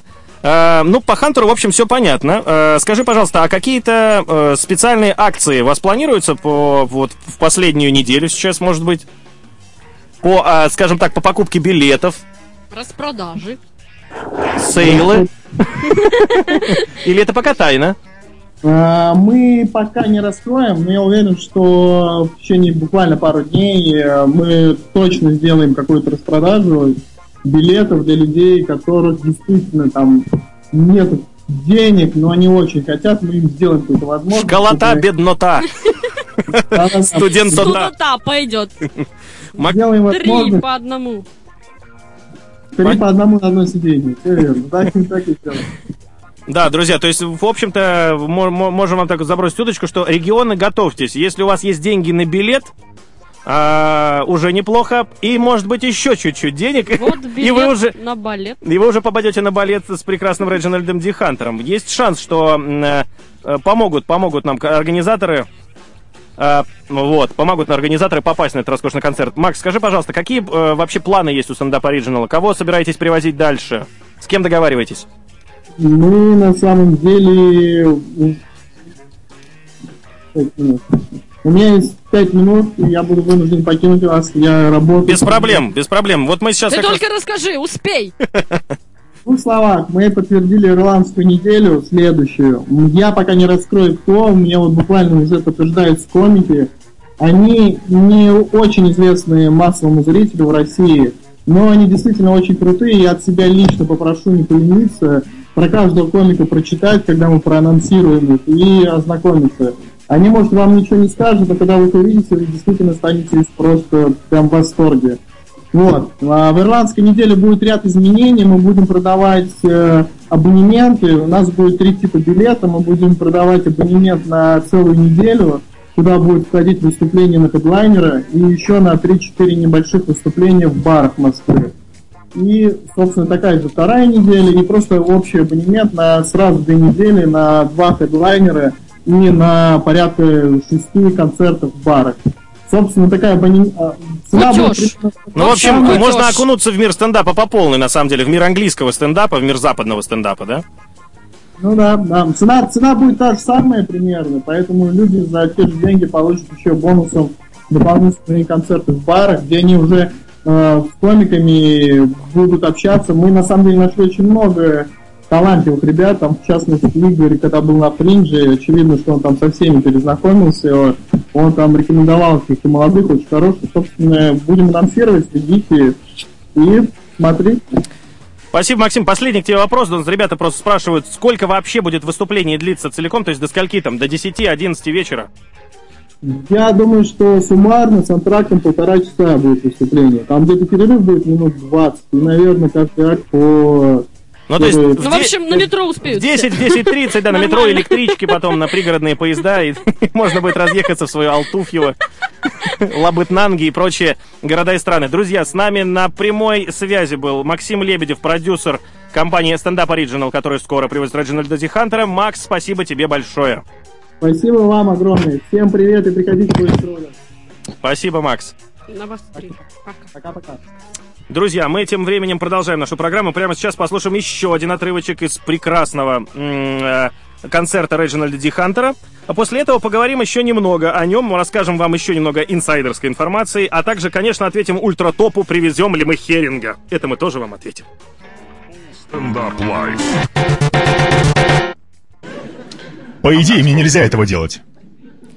э, ну, по Хантеру, в общем, все понятно. Э, скажи, пожалуйста, а какие-то э, специальные акции у вас планируются по, вот, в последнюю неделю сейчас, может быть? По, скажем так, по покупке билетов, Распродажи. сейлы? Или это пока тайна? Мы пока не раскроем, но я уверен, что в течение буквально пару дней мы точно сделаем какую-то распродажу билетов для людей, которых действительно там нет денег, но они очень хотят, мы им сделаем какую-то возможность. Школота, чтобы- беднота, студентота. Пойдет. Сделаем Три по одному. Три по одному на одно сиденье. Все верно. Так, так и сделаем. Да, друзья, то есть, в общем-то, мо- мо- можем вам так вот забросить удочку, что регионы готовьтесь. Если у вас есть деньги на билет, а, уже неплохо. И, может быть, еще чуть-чуть денег. Вот и вы уже на балет. и вы уже попадете на балет с прекрасным Реджинальдом Ди Хантером. Есть шанс, что э, помогут, помогут нам организаторы. э, вот, помогут на организаторы попасть на этот роскошный концерт. Макс, скажи, пожалуйста, какие э, вообще планы есть у стендап Original? Кого собираетесь привозить дальше? С кем договариваетесь? Мы на самом деле... У меня есть пять минут, и я буду вынужден покинуть вас. Я работаю... Без проблем, без проблем. Вот мы сейчас Ты как раз- только расскажи, успей. В двух словах, мы подтвердили ирландскую неделю, следующую. Я пока не раскрою кто, мне вот буквально уже подтверждаются комики. Они не очень известные массовому зрителю в России, но они действительно очень крутые. Я от себя лично попрошу не полениться про каждого комика прочитать, когда мы проанонсируем их, и ознакомиться. Они, может, вам ничего не скажут, а когда вы их увидите, вы действительно станете просто прям в восторге. Вот. А в ирландской неделе будет ряд изменений. Мы будем продавать э, абонементы. У нас будет три типа билета. Мы будем продавать абонемент на целую неделю, куда будет входить выступление на хедлайнера и еще на 3-4 небольших выступления в барах Москвы. И, собственно, такая же вторая неделя, и просто общий абонемент на сразу две недели на два хедлайнера и на порядка шести концертов в барах. Собственно, такая абонемент... Цена будет Платеж. примерно Ну, в общем, Самый можно окунуться в мир стендапа по полной, на самом деле, в мир английского стендапа, в мир западного стендапа, да? Ну да, да. Цена, цена будет та же самая примерно, поэтому люди за те же деньги получат еще бонусом дополнительные концерты в барах, где они уже э, с комиками будут общаться. Мы на самом деле нашли очень много талантливых ребят, там в частности Игорь, когда был на фринже, очевидно, что он там со всеми перезнакомился, он там рекомендовал каких-то молодых, очень хороших, собственно, будем анонсировать, следите и смотрите. Спасибо, Максим. Последний к тебе вопрос. Ребята просто спрашивают, сколько вообще будет выступление длиться целиком, то есть до скольки там, до 10-11 вечера? Я думаю, что суммарно с антрактом полтора часа будет выступление. Там где-то перерыв будет минут 20. И, наверное, акт по... Ну, то есть, в Ну, в де- общем, на метро успеют. В 10, в 10.30, да, на метро, электрички, потом на пригородные поезда, и можно будет разъехаться в свою Алтуфьево, Лабытнанги и прочие города и страны. Друзья, с нами на прямой связи был Максим Лебедев, продюсер компании Stand Up Original, которая скоро привозит Реджинальда Ди Хантера. Макс, спасибо тебе большое. Спасибо вам огромное. Всем привет и приходите в Ультроля. Спасибо, Макс. На вас три. Пока. Пока-пока. Друзья, мы тем временем продолжаем нашу программу. Прямо сейчас послушаем еще один отрывочек из прекрасного э, концерта Реджинальда Ди Хантера. А после этого поговорим еще немного о нем, расскажем вам еще немного инсайдерской информации, а также, конечно, ответим ультратопу, привезем ли мы Херинга. Это мы тоже вам ответим. Стендап лайф. По идее, мне нельзя этого делать.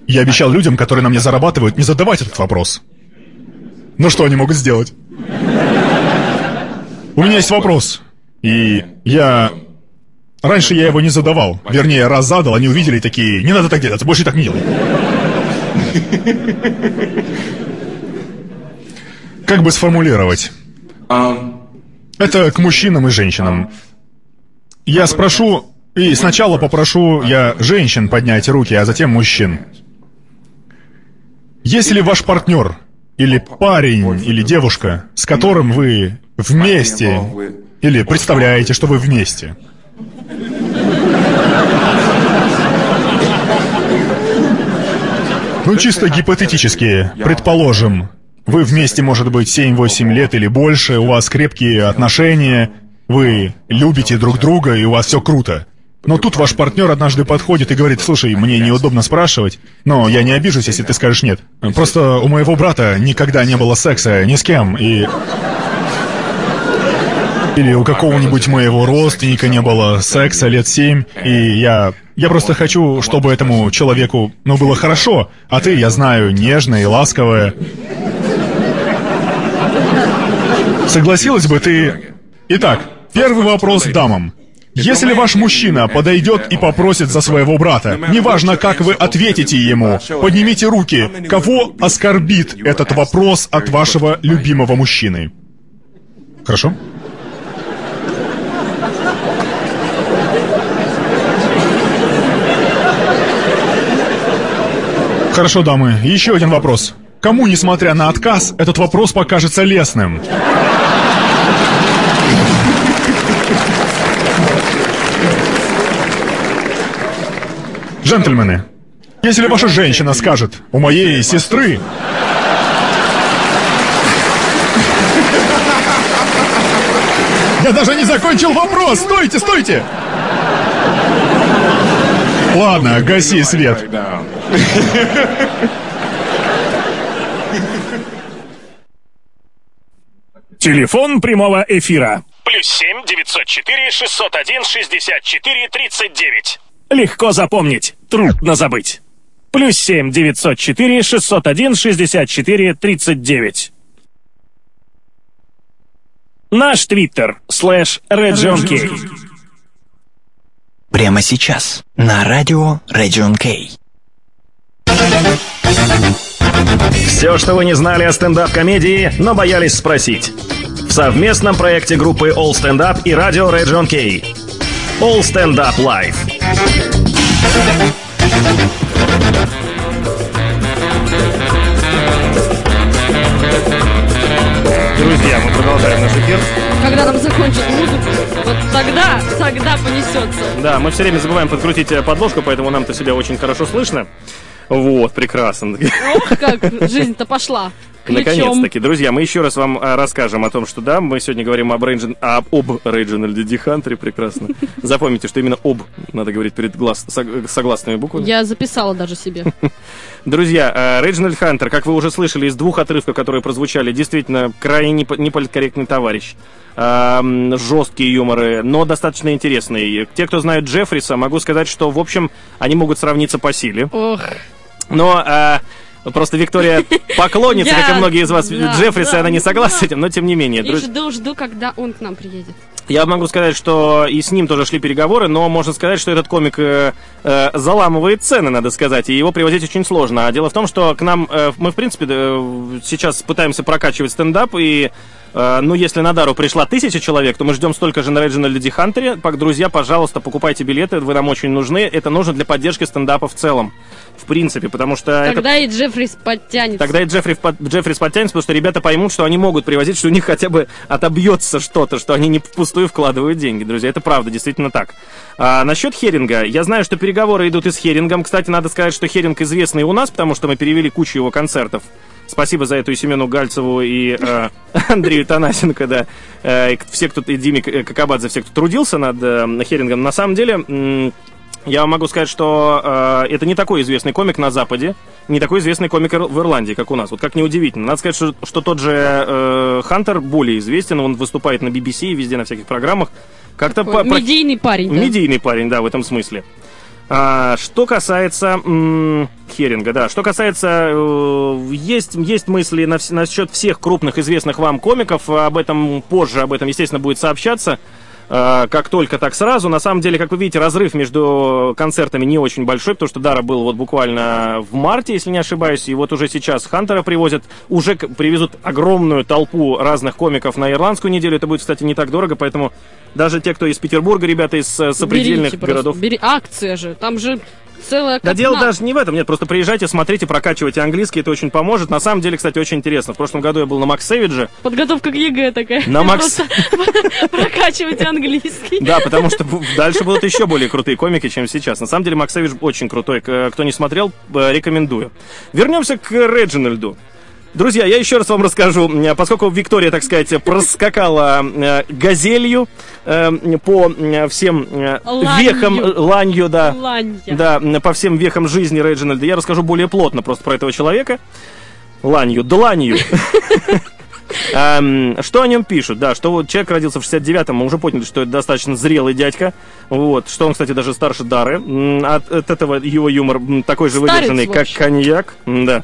Я обещал людям, которые на мне зарабатывают, не задавать этот вопрос. Ну что они могут сделать? У меня есть вопрос. И я... Раньше я его не задавал. Вернее, раз задал, они увидели такие, не надо так делать, больше так не делай. Как бы сформулировать? Это к мужчинам и женщинам. Я спрошу, и сначала попрошу я женщин поднять руки, а затем мужчин. Если ваш партнер, или парень, или девушка, с которым вы вместе, или представляете, что вы вместе, ну чисто гипотетически, предположим, вы вместе, может быть, 7-8 лет или больше, у вас крепкие отношения, вы любите друг друга, и у вас все круто. Но тут ваш партнер однажды подходит и говорит, слушай, мне неудобно спрашивать, но я не обижусь, если ты скажешь нет. Просто у моего брата никогда не было секса ни с кем, и... Или у какого-нибудь моего родственника не было секса лет семь, и я... Я просто хочу, чтобы этому человеку, ну, было хорошо, а ты, я знаю, нежная и ласковая. Согласилась бы ты... Итак, первый вопрос дамам. Если ваш мужчина подойдет и попросит за своего брата, неважно, как вы ответите ему, поднимите руки, кого оскорбит этот вопрос от вашего любимого мужчины. Хорошо? Хорошо, дамы, еще один вопрос. Кому, несмотря на отказ, этот вопрос покажется лестным? Джентльмены, если ваша женщина скажет, у моей сестры... Я даже не закончил вопрос! Стойте, стойте! Ладно, гаси свет. Телефон прямого эфира. Плюс семь девятьсот четыре шестьсот один шестьдесят четыре тридцать девять. Легко запомнить, трудно забыть. Плюс семь девятьсот четыре шестьсот один шестьдесят четыре тридцать девять. Наш твиттер слэш Region Кей. Прямо сейчас на радио Region K. Все, что вы не знали о стендап-комедии, но боялись спросить. В совместном проекте группы All Stand Up и радио Region K. All Stand Up Live. Друзья, мы продолжаем наш эфир. Когда нам закончат музыку, вот тогда, тогда понесется. Да, мы все время забываем подкрутить э, подложку, поэтому нам-то себя очень хорошо слышно. Вот, прекрасно. Ох, как жизнь-то пошла. Наконец-таки, друзья, мы еще раз вам а, расскажем о том, что да, мы сегодня говорим об, Рейджин, об, об Рейджинальде Ди Хантере, прекрасно. Запомните, что именно об надо говорить перед глаз, сог- согласными буквами. Я записала даже себе. Друзья, э, Реджинальд Хантер, как вы уже слышали из двух отрывков, которые прозвучали, действительно крайне непо- неполиткорректный товарищ. Жесткие юморы, но достаточно интересный. Те, кто знают Джеффриса, могу сказать, что, в общем, они могут сравниться по силе. Ох, Но э, просто Виктория поклонница, Я- как и многие из вас, Джеффриса, она не согласна с этим, но тем не менее. друз- жду, жду, когда он к нам приедет. Я могу сказать, что и с ним тоже шли переговоры, но можно сказать, что этот комик э, э, заламывает цены, надо сказать, и его привозить очень сложно. А дело в том, что к нам, э, мы, в принципе, э, сейчас пытаемся прокачивать стендап, и Э, ну, если на Дару пришла тысяча человек, то мы ждем столько же на Реджинальде Ди Хантере. Друзья, пожалуйста, покупайте билеты, вы нам очень нужны. Это нужно для поддержки стендапа в целом. В принципе, потому что... Тогда это... и Джеффрис подтянется. Тогда и Джеффри, Джеффрис подтянется, потому что ребята поймут, что они могут привозить, что у них хотя бы отобьется что-то, что они не впустую вкладывают деньги, друзья. Это правда, действительно так. А, насчет Херинга. Я знаю, что переговоры идут и с Херингом. Кстати, надо сказать, что Херинг известный у нас, потому что мы перевели кучу его концертов. Спасибо за это и Семену Гальцеву, и э, Андрею Танасенко, да. Э, и все, кто, и Диме Какабадзе, все, кто трудился над э, Херингом. На самом деле, я могу сказать, что э, это не такой известный комик на Западе, не такой известный комик в Ирландии, как у нас. Вот как неудивительно. Надо сказать, что, что тот же э, Хантер более известен, он выступает на BBC, везде на всяких программах. Как-то по, медийный парень, да? Медийный парень, да, в этом смысле. А, что касается м- Херинга, да, что касается, э, есть, есть мысли на, насчет всех крупных известных вам комиков, об этом позже, об этом, естественно, будет сообщаться. Э, как только, так сразу. На самом деле, как вы видите, разрыв между концертами не очень большой, потому что Дара был вот буквально в марте, если не ошибаюсь, и вот уже сейчас Хантера привозят, уже привезут огромную толпу разных комиков на ирландскую неделю. Это будет, кстати, не так дорого, поэтому даже те, кто из Петербурга, ребята из э, сопредельных Берите городов. Бери акция же, там же целая. Да дело даже не в этом, нет, просто приезжайте, смотрите, прокачивайте английский, это очень поможет. На самом деле, кстати, очень интересно. В прошлом году я был на Макс Сэвидже. Подготовка к ЕГЭ такая. На Макс... Прокачивайте английский. Да, потому что дальше будут еще более крутые комики, чем сейчас. На самом деле, Макс Сэвидж очень крутой. Кто не смотрел, э, рекомендую. Вернемся к Реджинальду. Друзья, я еще раз вам расскажу, э, поскольку Виктория, так сказать, проскакала э, газелью э, по всем ланью. вехам, ланью, да, Ланья. да, по всем вехам жизни Реджинальда, я расскажу более плотно просто про этого человека. Ланью, дланью. Что о нем пишут? Да, что вот человек родился в 69-м, мы уже поняли, что это достаточно зрелый дядька. Вот, что он, кстати, даже старше Дары. От, от этого его юмор такой же выдержанный, как коньяк. Да.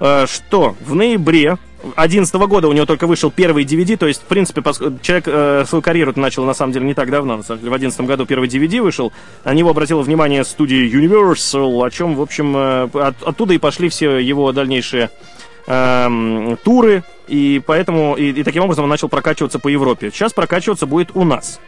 Э, что в ноябре 2011 года у него только вышел первый DVD, то есть, в принципе, человек э, свою карьеру начал, на самом деле, не так давно, на самом деле, в 2011 году первый DVD вышел, на него обратила внимание студия Universal, о чем, в общем, э, от, оттуда и пошли все его дальнейшие э, туры, и поэтому, и, и таким образом он начал прокачиваться по Европе. Сейчас прокачиваться будет у нас.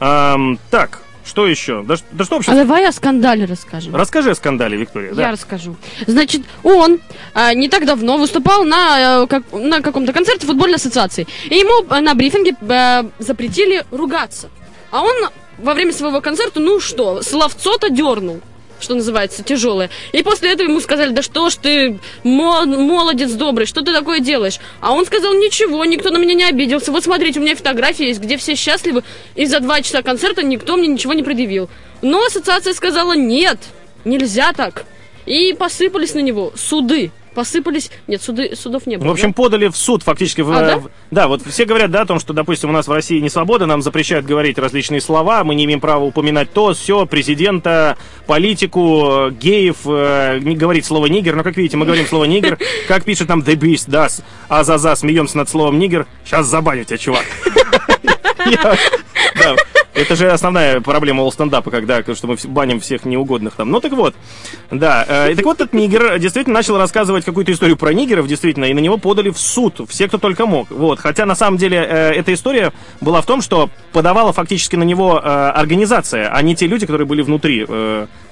Эм, так, что еще? Да, да что вообще? А давай о скандале расскажем. Расскажи о скандале, Виктория. Я расскажу. Значит, он а, не так давно выступал на, а, как, на каком-то концерте футбольной ассоциации. И ему а, на брифинге а, запретили ругаться. А он во время своего концерта, ну что, словцо-то дернул что называется, тяжелое. И после этого ему сказали, да что ж ты, молодец добрый, что ты такое делаешь? А он сказал, ничего, никто на меня не обиделся. Вот смотрите, у меня фотография есть, где все счастливы, и за два часа концерта никто мне ничего не предъявил. Но ассоциация сказала, нет, нельзя так. И посыпались на него суды посыпались. Нет, суды, судов не было. В общем, да? подали в суд фактически. В, а, да? В, да, вот все говорят, да, о том, что, допустим, у нас в России не свобода, нам запрещают говорить различные слова, мы не имеем права упоминать то, все, президента, политику, геев, э, не говорить слово нигер. Но, как видите, мы говорим слово нигер. Как пишет нам The Beast, das, а за за смеемся над словом нигер. Сейчас забаню тебя, чувак. Это же основная проблема all стендапа, когда что мы баним всех неугодных там. Ну так вот, да. Э, и так вот этот нигер действительно начал рассказывать какую-то историю про нигеров, действительно, и на него подали в суд все, кто только мог. Вот. Хотя на самом деле э, эта история была в том, что подавала фактически на него э, организация, а не те люди, которые были внутри.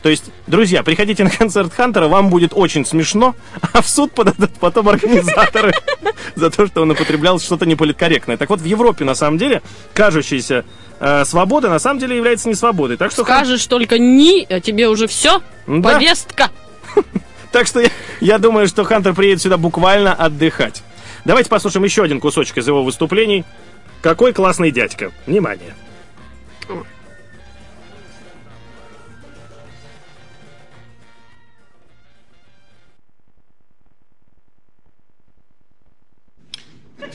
То есть, друзья, приходите на концерт Хантера, вам будет очень смешно, а в суд подадут потом организаторы за то, что он употреблял что-то неполиткорректное. Так вот, в Европе, на самом деле, кажущаяся э, свобода на самом деле является не свободой. Так что Скажешь хан... только «ни», а тебе уже все, да. повестка. Так что я, я думаю, что Хантер приедет сюда буквально отдыхать. Давайте послушаем еще один кусочек из его выступлений. Какой классный дядька. Внимание.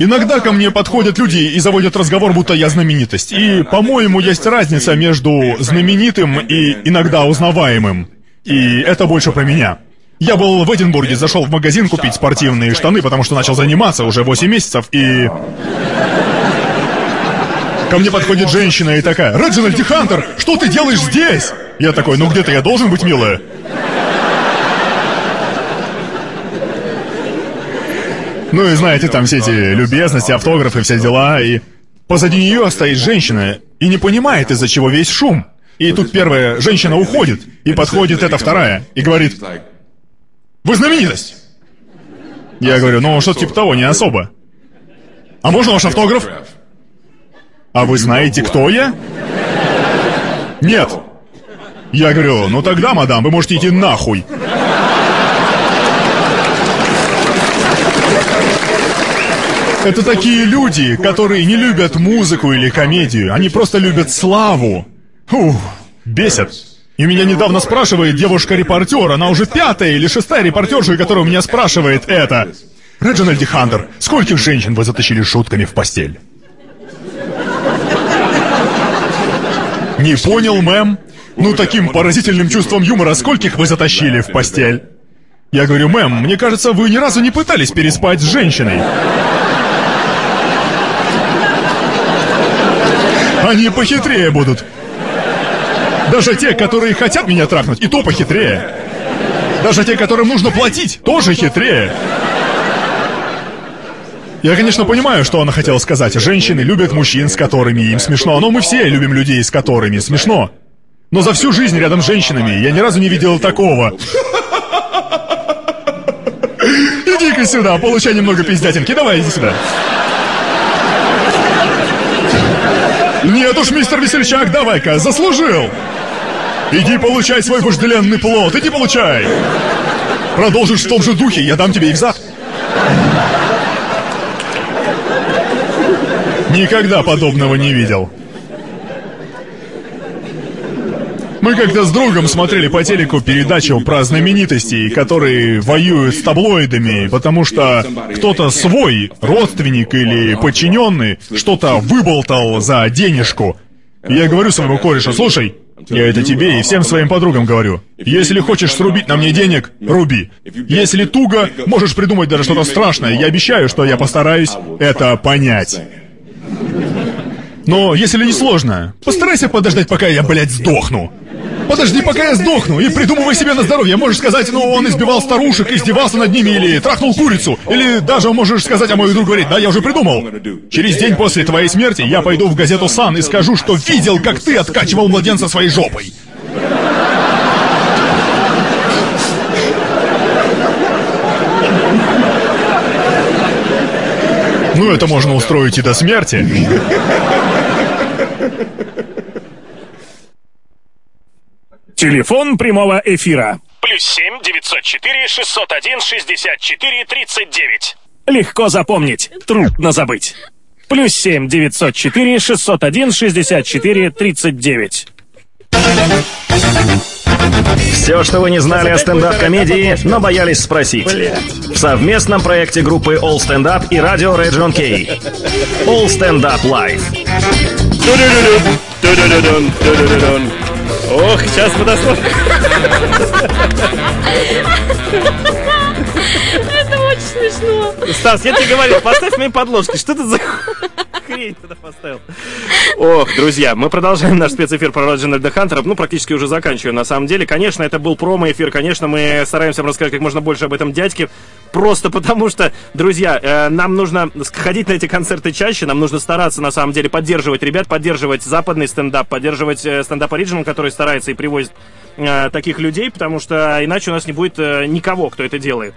Иногда ко мне подходят люди и заводят разговор, будто я знаменитость. И, по-моему, есть разница между знаменитым и иногда узнаваемым. И это больше про меня. Я был в Эдинбурге, зашел в магазин купить спортивные штаны, потому что начал заниматься уже 8 месяцев, и... Ко мне подходит женщина и такая, Реджинальд Хантер, что ты делаешь здесь? Я такой, ну где-то я должен быть, милая. Ну и знаете, там все эти любезности, автографы, все дела, и... Позади нее стоит женщина и не понимает, из-за чего весь шум. И тут первая женщина уходит, и подходит эта вторая, и говорит, «Вы знаменитость!» Я говорю, ну, что-то типа того, не особо. «А можно ваш автограф?» «А вы знаете, кто я?» «Нет». Я говорю, ну тогда, мадам, вы можете идти нахуй. Это такие люди, которые не любят музыку или комедию, они просто любят славу. Ух, бесят. И меня недавно спрашивает девушка-репортер, она уже пятая или шестая репортерша, которая у меня спрашивает это. Реджинальд Ди Хантер, скольких женщин вы затащили шутками в постель? Не понял, мэм? Ну, таким поразительным чувством юмора скольких вы затащили в постель? Я говорю, мэм, мне кажется, вы ни разу не пытались переспать с женщиной. Они похитрее будут. Даже те, которые хотят меня трахнуть, и то похитрее. Даже те, которым нужно платить, тоже хитрее. Я, конечно, понимаю, что она хотела сказать. Женщины любят мужчин, с которыми им смешно. Но мы все любим людей, с которыми смешно. Но за всю жизнь рядом с женщинами я ни разу не видел такого. Иди-ка сюда, получай немного пиздятинки. Давай, иди сюда. Нет уж, мистер Весельчак, давай-ка, заслужил. Иди получай свой вожделенный плод, иди получай. Продолжишь в том же духе, я дам тебе их зад. Никогда подобного не видел. Мы как-то с другом смотрели по телеку передачу про знаменитостей, которые воюют с таблоидами, потому что кто-то свой, родственник или подчиненный, что-то выболтал за денежку. Я говорю своему корешу, слушай, я это тебе и всем своим подругам говорю. Если хочешь срубить на мне денег, руби. Если туго, можешь придумать даже что-то страшное. Я обещаю, что я постараюсь это понять. Но если не сложно, постарайся подождать, пока я, блядь, сдохну. Подожди, пока я сдохну, и придумывай себе на здоровье. Можешь сказать, ну, он избивал старушек, издевался над ними, или трахнул курицу. Или даже можешь сказать, а мой друг говорит, да, я уже придумал. Через день после твоей смерти я пойду в газету «Сан» и скажу, что видел, как ты откачивал младенца своей жопой. Ну, это можно устроить и до смерти. Телефон прямого эфира. Плюс семь девятьсот четыре шестьсот один шестьдесят четыре тридцать девять. Легко запомнить, трудно забыть. Плюс семь девятьсот четыре шестьсот один шестьдесят четыре тридцать девять. Все, что вы не знали о стендап-комедии, но боялись спросить. В совместном проекте группы All Stand Up и радио Region K. All Stand Up Live. Ох, сейчас подошло. очень смешно. Стас, я тебе говорил, поставь мои подложки. Что ты за хрень туда поставил? Ох, друзья, мы продолжаем наш спецэфир про Роджинальда Хантера. Ну, практически уже заканчиваем, на самом деле. Конечно, это был промо-эфир. Конечно, мы стараемся вам рассказать как можно больше об этом дядьке. Просто потому что, друзья, э, нам нужно ходить на эти концерты чаще, нам нужно стараться, на самом деле, поддерживать ребят, поддерживать западный стендап, поддерживать э, стендап Original, который старается и привозит э, таких людей, потому что иначе у нас не будет никого, кто это делает.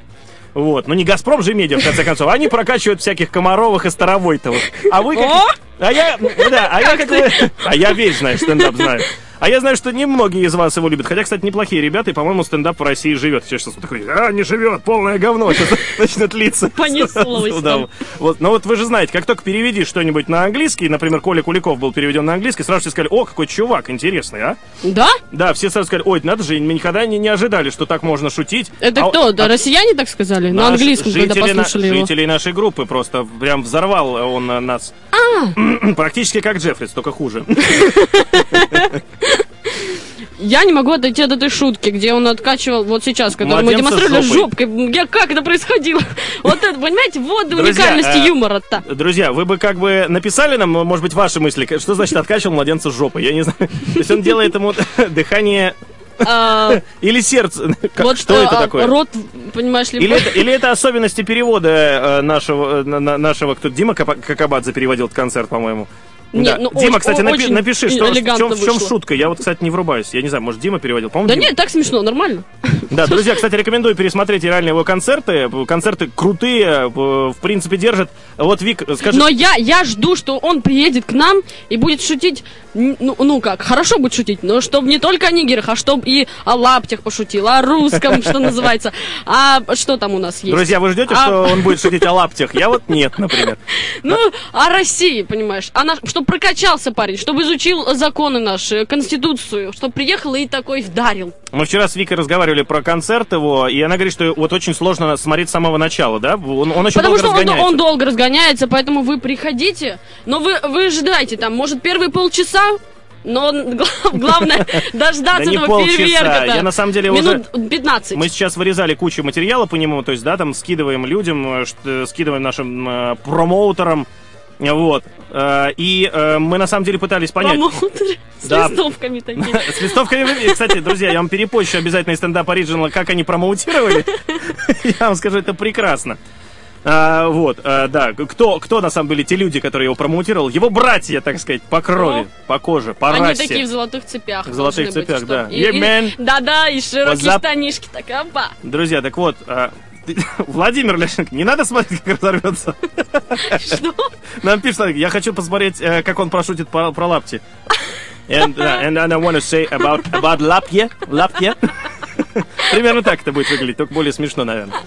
Вот. Ну не Газпром же медиа, в конце концов. Они прокачивают всяких Комаровых и Старовойтовых. А вы как... А я... Да, а я как... А я весь знаю, стендап знаю. А я знаю, что немногие из вас его любят. Хотя, кстати, неплохие ребята, и, по-моему, стендап в России живет. Сейчас что такой, а, не живет, полное говно. Сейчас начнет литься. Понеслось Да. Вот, но вот вы же знаете, как только переведишь что-нибудь на английский, например, Коля Куликов был переведен на английский, сразу все сказали, о, какой чувак, интересный, а? Да? Да, все сразу сказали, ой, надо же, мы никогда не, не ожидали, что так можно шутить. Это А- кто? Да, а- россияне так сказали? На английском, когда на- послушали его. Жителей нашей группы просто прям взорвал он э, нас. А. Практически как Джеффрис, только хуже. я не могу отойти от этой шутки, где он откачивал вот сейчас, которую мы демонстрировали жопой. жопкой. Я, как это происходило? Вот это, понимаете, вот Друзья, уникальность э, юмора-то. Друзья, вы бы как бы написали нам, может быть, ваши мысли, что значит откачивал младенца жопой? Я не знаю. То есть он делает ему дыхание А, или сердце. Вот Что это а, такое? Рот, понимаешь ли, Или это, или это особенности перевода э, нашего, э, на- на- нашего, кто Дима Какабадзе переводил концерт, по-моему. Нет, Да. ну, Дима, очень- кстати, напи- очень напиши, что, в, чем, в чем шутка. Я вот, кстати, не врубаюсь. Я не знаю, может, Дима переводил. По-моему, Да Дима. нет, так смешно, нормально. Да, друзья, кстати, рекомендую пересмотреть реально его концерты. Концерты крутые, э, в принципе, держат. Вот, Вик, скажи... Но я, я жду, что он приедет к нам и будет шутить, ну, ну как, хорошо будет шутить, но чтобы не только о нигерах, а чтобы и о лаптях пошутил, о русском, что называется. А что там у нас есть? Друзья, вы ждете, А- что он будет шутить о лаптях? Я вот нет, например. Ну, о России, понимаешь, наш... чтобы прокачался парень, чтобы изучил законы наши, конституцию, чтобы приехал и такой вдарил. Мы вчера с Викой разговаривали про концерт его, и она говорит, что вот очень сложно смотреть с самого начала, да? Он, он очень Потому долго что он, разгоняется. он долго разгоняется, поэтому вы приходите, но вы, вы ждайте там, может, первые полчаса, но гла- главное дождаться Да этого фейерверка. я на самом деле Минут 15. Мы сейчас вырезали кучу материала по нему, то есть, да, там скидываем людям, э, ш- скидываем нашим э, промоутерам, э, вот. Э, И э, мы на самом деле пытались понять... Промоутеры с Да. листовками такие. С листовками, кстати, друзья, я вам перепощу обязательно из стендап Original, как они промоутировали. Я вам скажу, это прекрасно. А, вот, а, да, кто, кто на самом деле те люди, которые его промоутировал? Его братья, так сказать, по крови, по коже, по Они расе. такие в золотых цепях. В золотых быть, цепях, чтоб- да. Yeah. Да-да, и широкие up? штанишки, так, опа. Друзья, так вот, а, Владимир Ляшенко, не надо смотреть, как разорвется. Что? Нам пишет, я хочу посмотреть, э, как он прошутит про, про лапти. And, uh, and I want to say about, about лапье, лапье. Примерно так это будет выглядеть, только более смешно, наверное.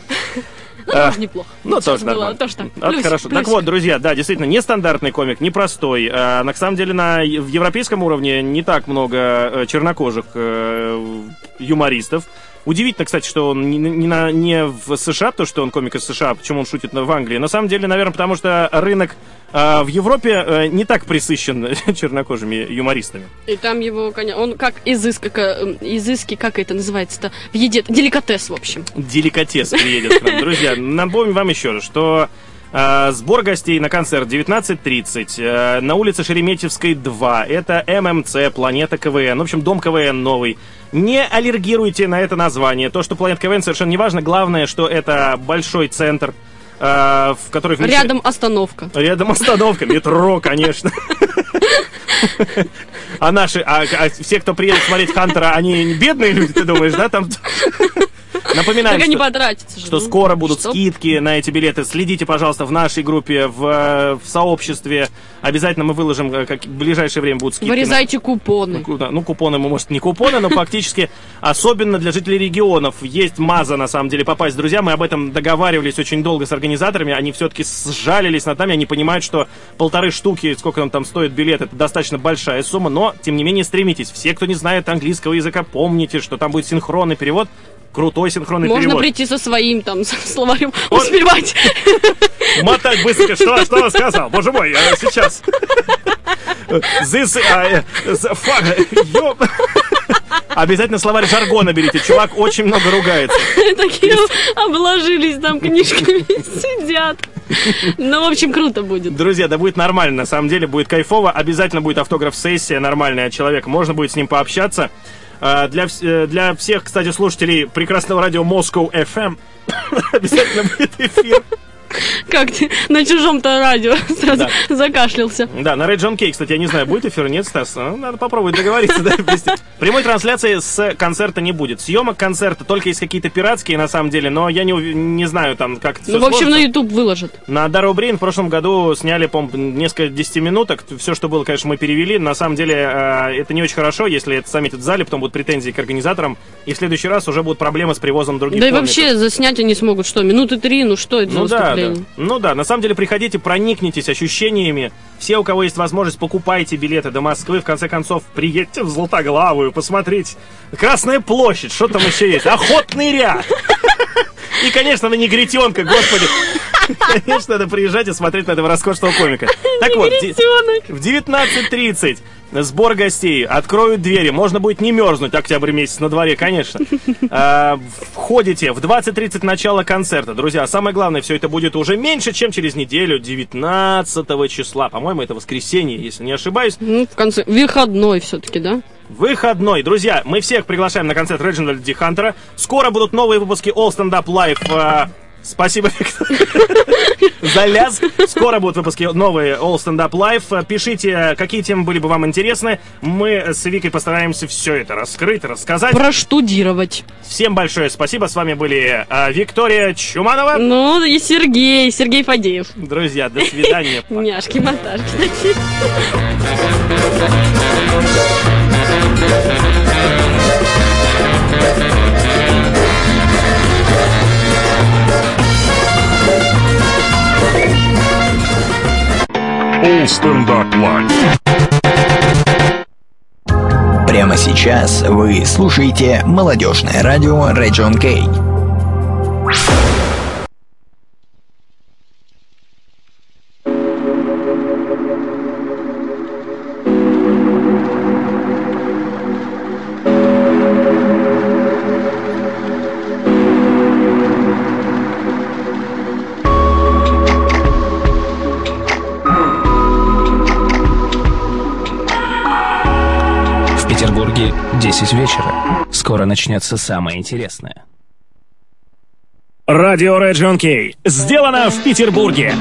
Ну, А, тоже неплохо. Ну, Сейчас тоже было, нормально. Тоже так. А, Плюсик, хорошо. Так плюсик. вот, друзья, да, действительно, нестандартный комик, непростой. А, на самом деле, на, в европейском уровне не так много э, чернокожих э, юмористов. Удивительно, кстати, что он не, не на- не в США, то, что он комик из США, почему он шутит в Англии. На самом деле, наверное, потому что рынок э, в Европе э, не так присыщен чернокожими юмористами. И там его, конечно, он как изыск, как, э, изыски, как это называется-то, в еде, деликатес, в общем. Деликатес приедет к нам. Друзья, напомню вам еще раз, что э, сбор гостей на концерт 19.30 э, на улице Шереметьевской 2. Это ММЦ, Планета КВН. В общем, Дом КВН новый. Не аллергируйте на это название. То, что Планета КВН, совершенно не важно. Главное, что это большой центр, э, в который... вмещает- Рядом остановка. Рядом остановка, метро, конечно. А наши, а, а все, кто приедет смотреть Хантера, они бедные люди, ты думаешь, да? Там Напоминаем, они что, что ну. скоро будут Что? скидки на эти билеты. Следите, пожалуйста, в нашей группе, в, э, в сообществе. Обязательно мы выложим, э, как в ближайшее время будут скидки. на- Вырезайте купоны. ну, да, ну, купоны, мы, может, не купоны, но фактически, особенно для жителей регионов, есть маза, на самом деле, попасть. Друзья, мы об этом договаривались очень долго с организаторами, они все-таки сжалились над нами, они понимают, что полторы штуки, сколько он там стоит билет, это достаточно большая сумма, но, тем не менее, стремитесь. Все, кто не знает английского языка, помните, что там будет синхронный перевод, крутой синхронный Можно перевод. прийти со своим там с- словарем, Вот. успевать. Мотать быстро. Что, что он сказал? Боже мой, я сейчас. This, uh, fuck, Обязательно словарь жаргона берите. Чувак очень много ругается. Такие обложились там книжками, сидят. Ну, в общем, круто будет. Друзья, да будет нормально, на самом деле, будет кайфово. Обязательно будет автограф-сессия нормальная от человека. Можно будет с ним пообщаться. А, Для, э, для всех, кстати, слушателей прекрасного радио Moscow FM обязательно будет эфир. Как ты на чужом-то радио сразу закашлялся. Да, на Red John Кей, кстати, я не знаю, будет эфир, нет, Стас? Ну, Надо попробовать договориться, да. Прямой трансляции с концерта не будет. Съемок концерта только есть какие-то пиратские, на самом деле, но я не, знаю, там, как это Ну, в общем, на. YouTube выложат. На Дару Брин в прошлом году сняли, по несколько десятиминуток. Все, что было, конечно, мы перевели. На самом деле, э, это не очень хорошо, если это саммит в зале, потом будут претензии к организаторам. И в следующий раз уже будут проблемы с привозом других Да и вообще заснять они смогут что, минуты три, ну что это за Ну да, да. Ну да, на самом деле приходите, проникнитесь ощущениями. Все, у кого есть возможность, покупайте билеты до Москвы. В конце концов, приедьте в Златоглавую, посмотрите. Красная площадь, что там еще есть? Охотный ряд. И, конечно, на негритенка, господи. Конечно, надо приезжать и смотреть на этого роскошного комика. Так вот, в 19.30 сбор гостей. Откроют двери. Можно будет не мерзнуть октябрь месяц на дворе, конечно. А, Входите. В 20.30 начало концерта. Друзья, самое главное, все это будет уже меньше, чем через неделю, 19 числа. По-моему, это воскресенье, если не ошибаюсь. Ну, в конце, выходной все-таки, да? Выходной. Друзья, мы всех приглашаем на концерт Реджинальда Ди Хантера. Скоро будут новые выпуски All Stand Up Live. Спасибо, Виктор, за ляз. Скоро будут выпуски новые All Stand Up Live. Пишите, какие темы были бы вам интересны. Мы с Викой постараемся все это раскрыть, рассказать. Проштудировать. Всем большое спасибо. С вами были э, Виктория Чуманова. Ну, и Сергей, Сергей Фадеев. Друзья, до свидания. Няшки, монтажки такие. All Stand Up Live. Прямо сейчас вы слушаете молодежное радио Region Кей. Начнется самое интересное. Радио Region Кей. Сделано в Петербурге.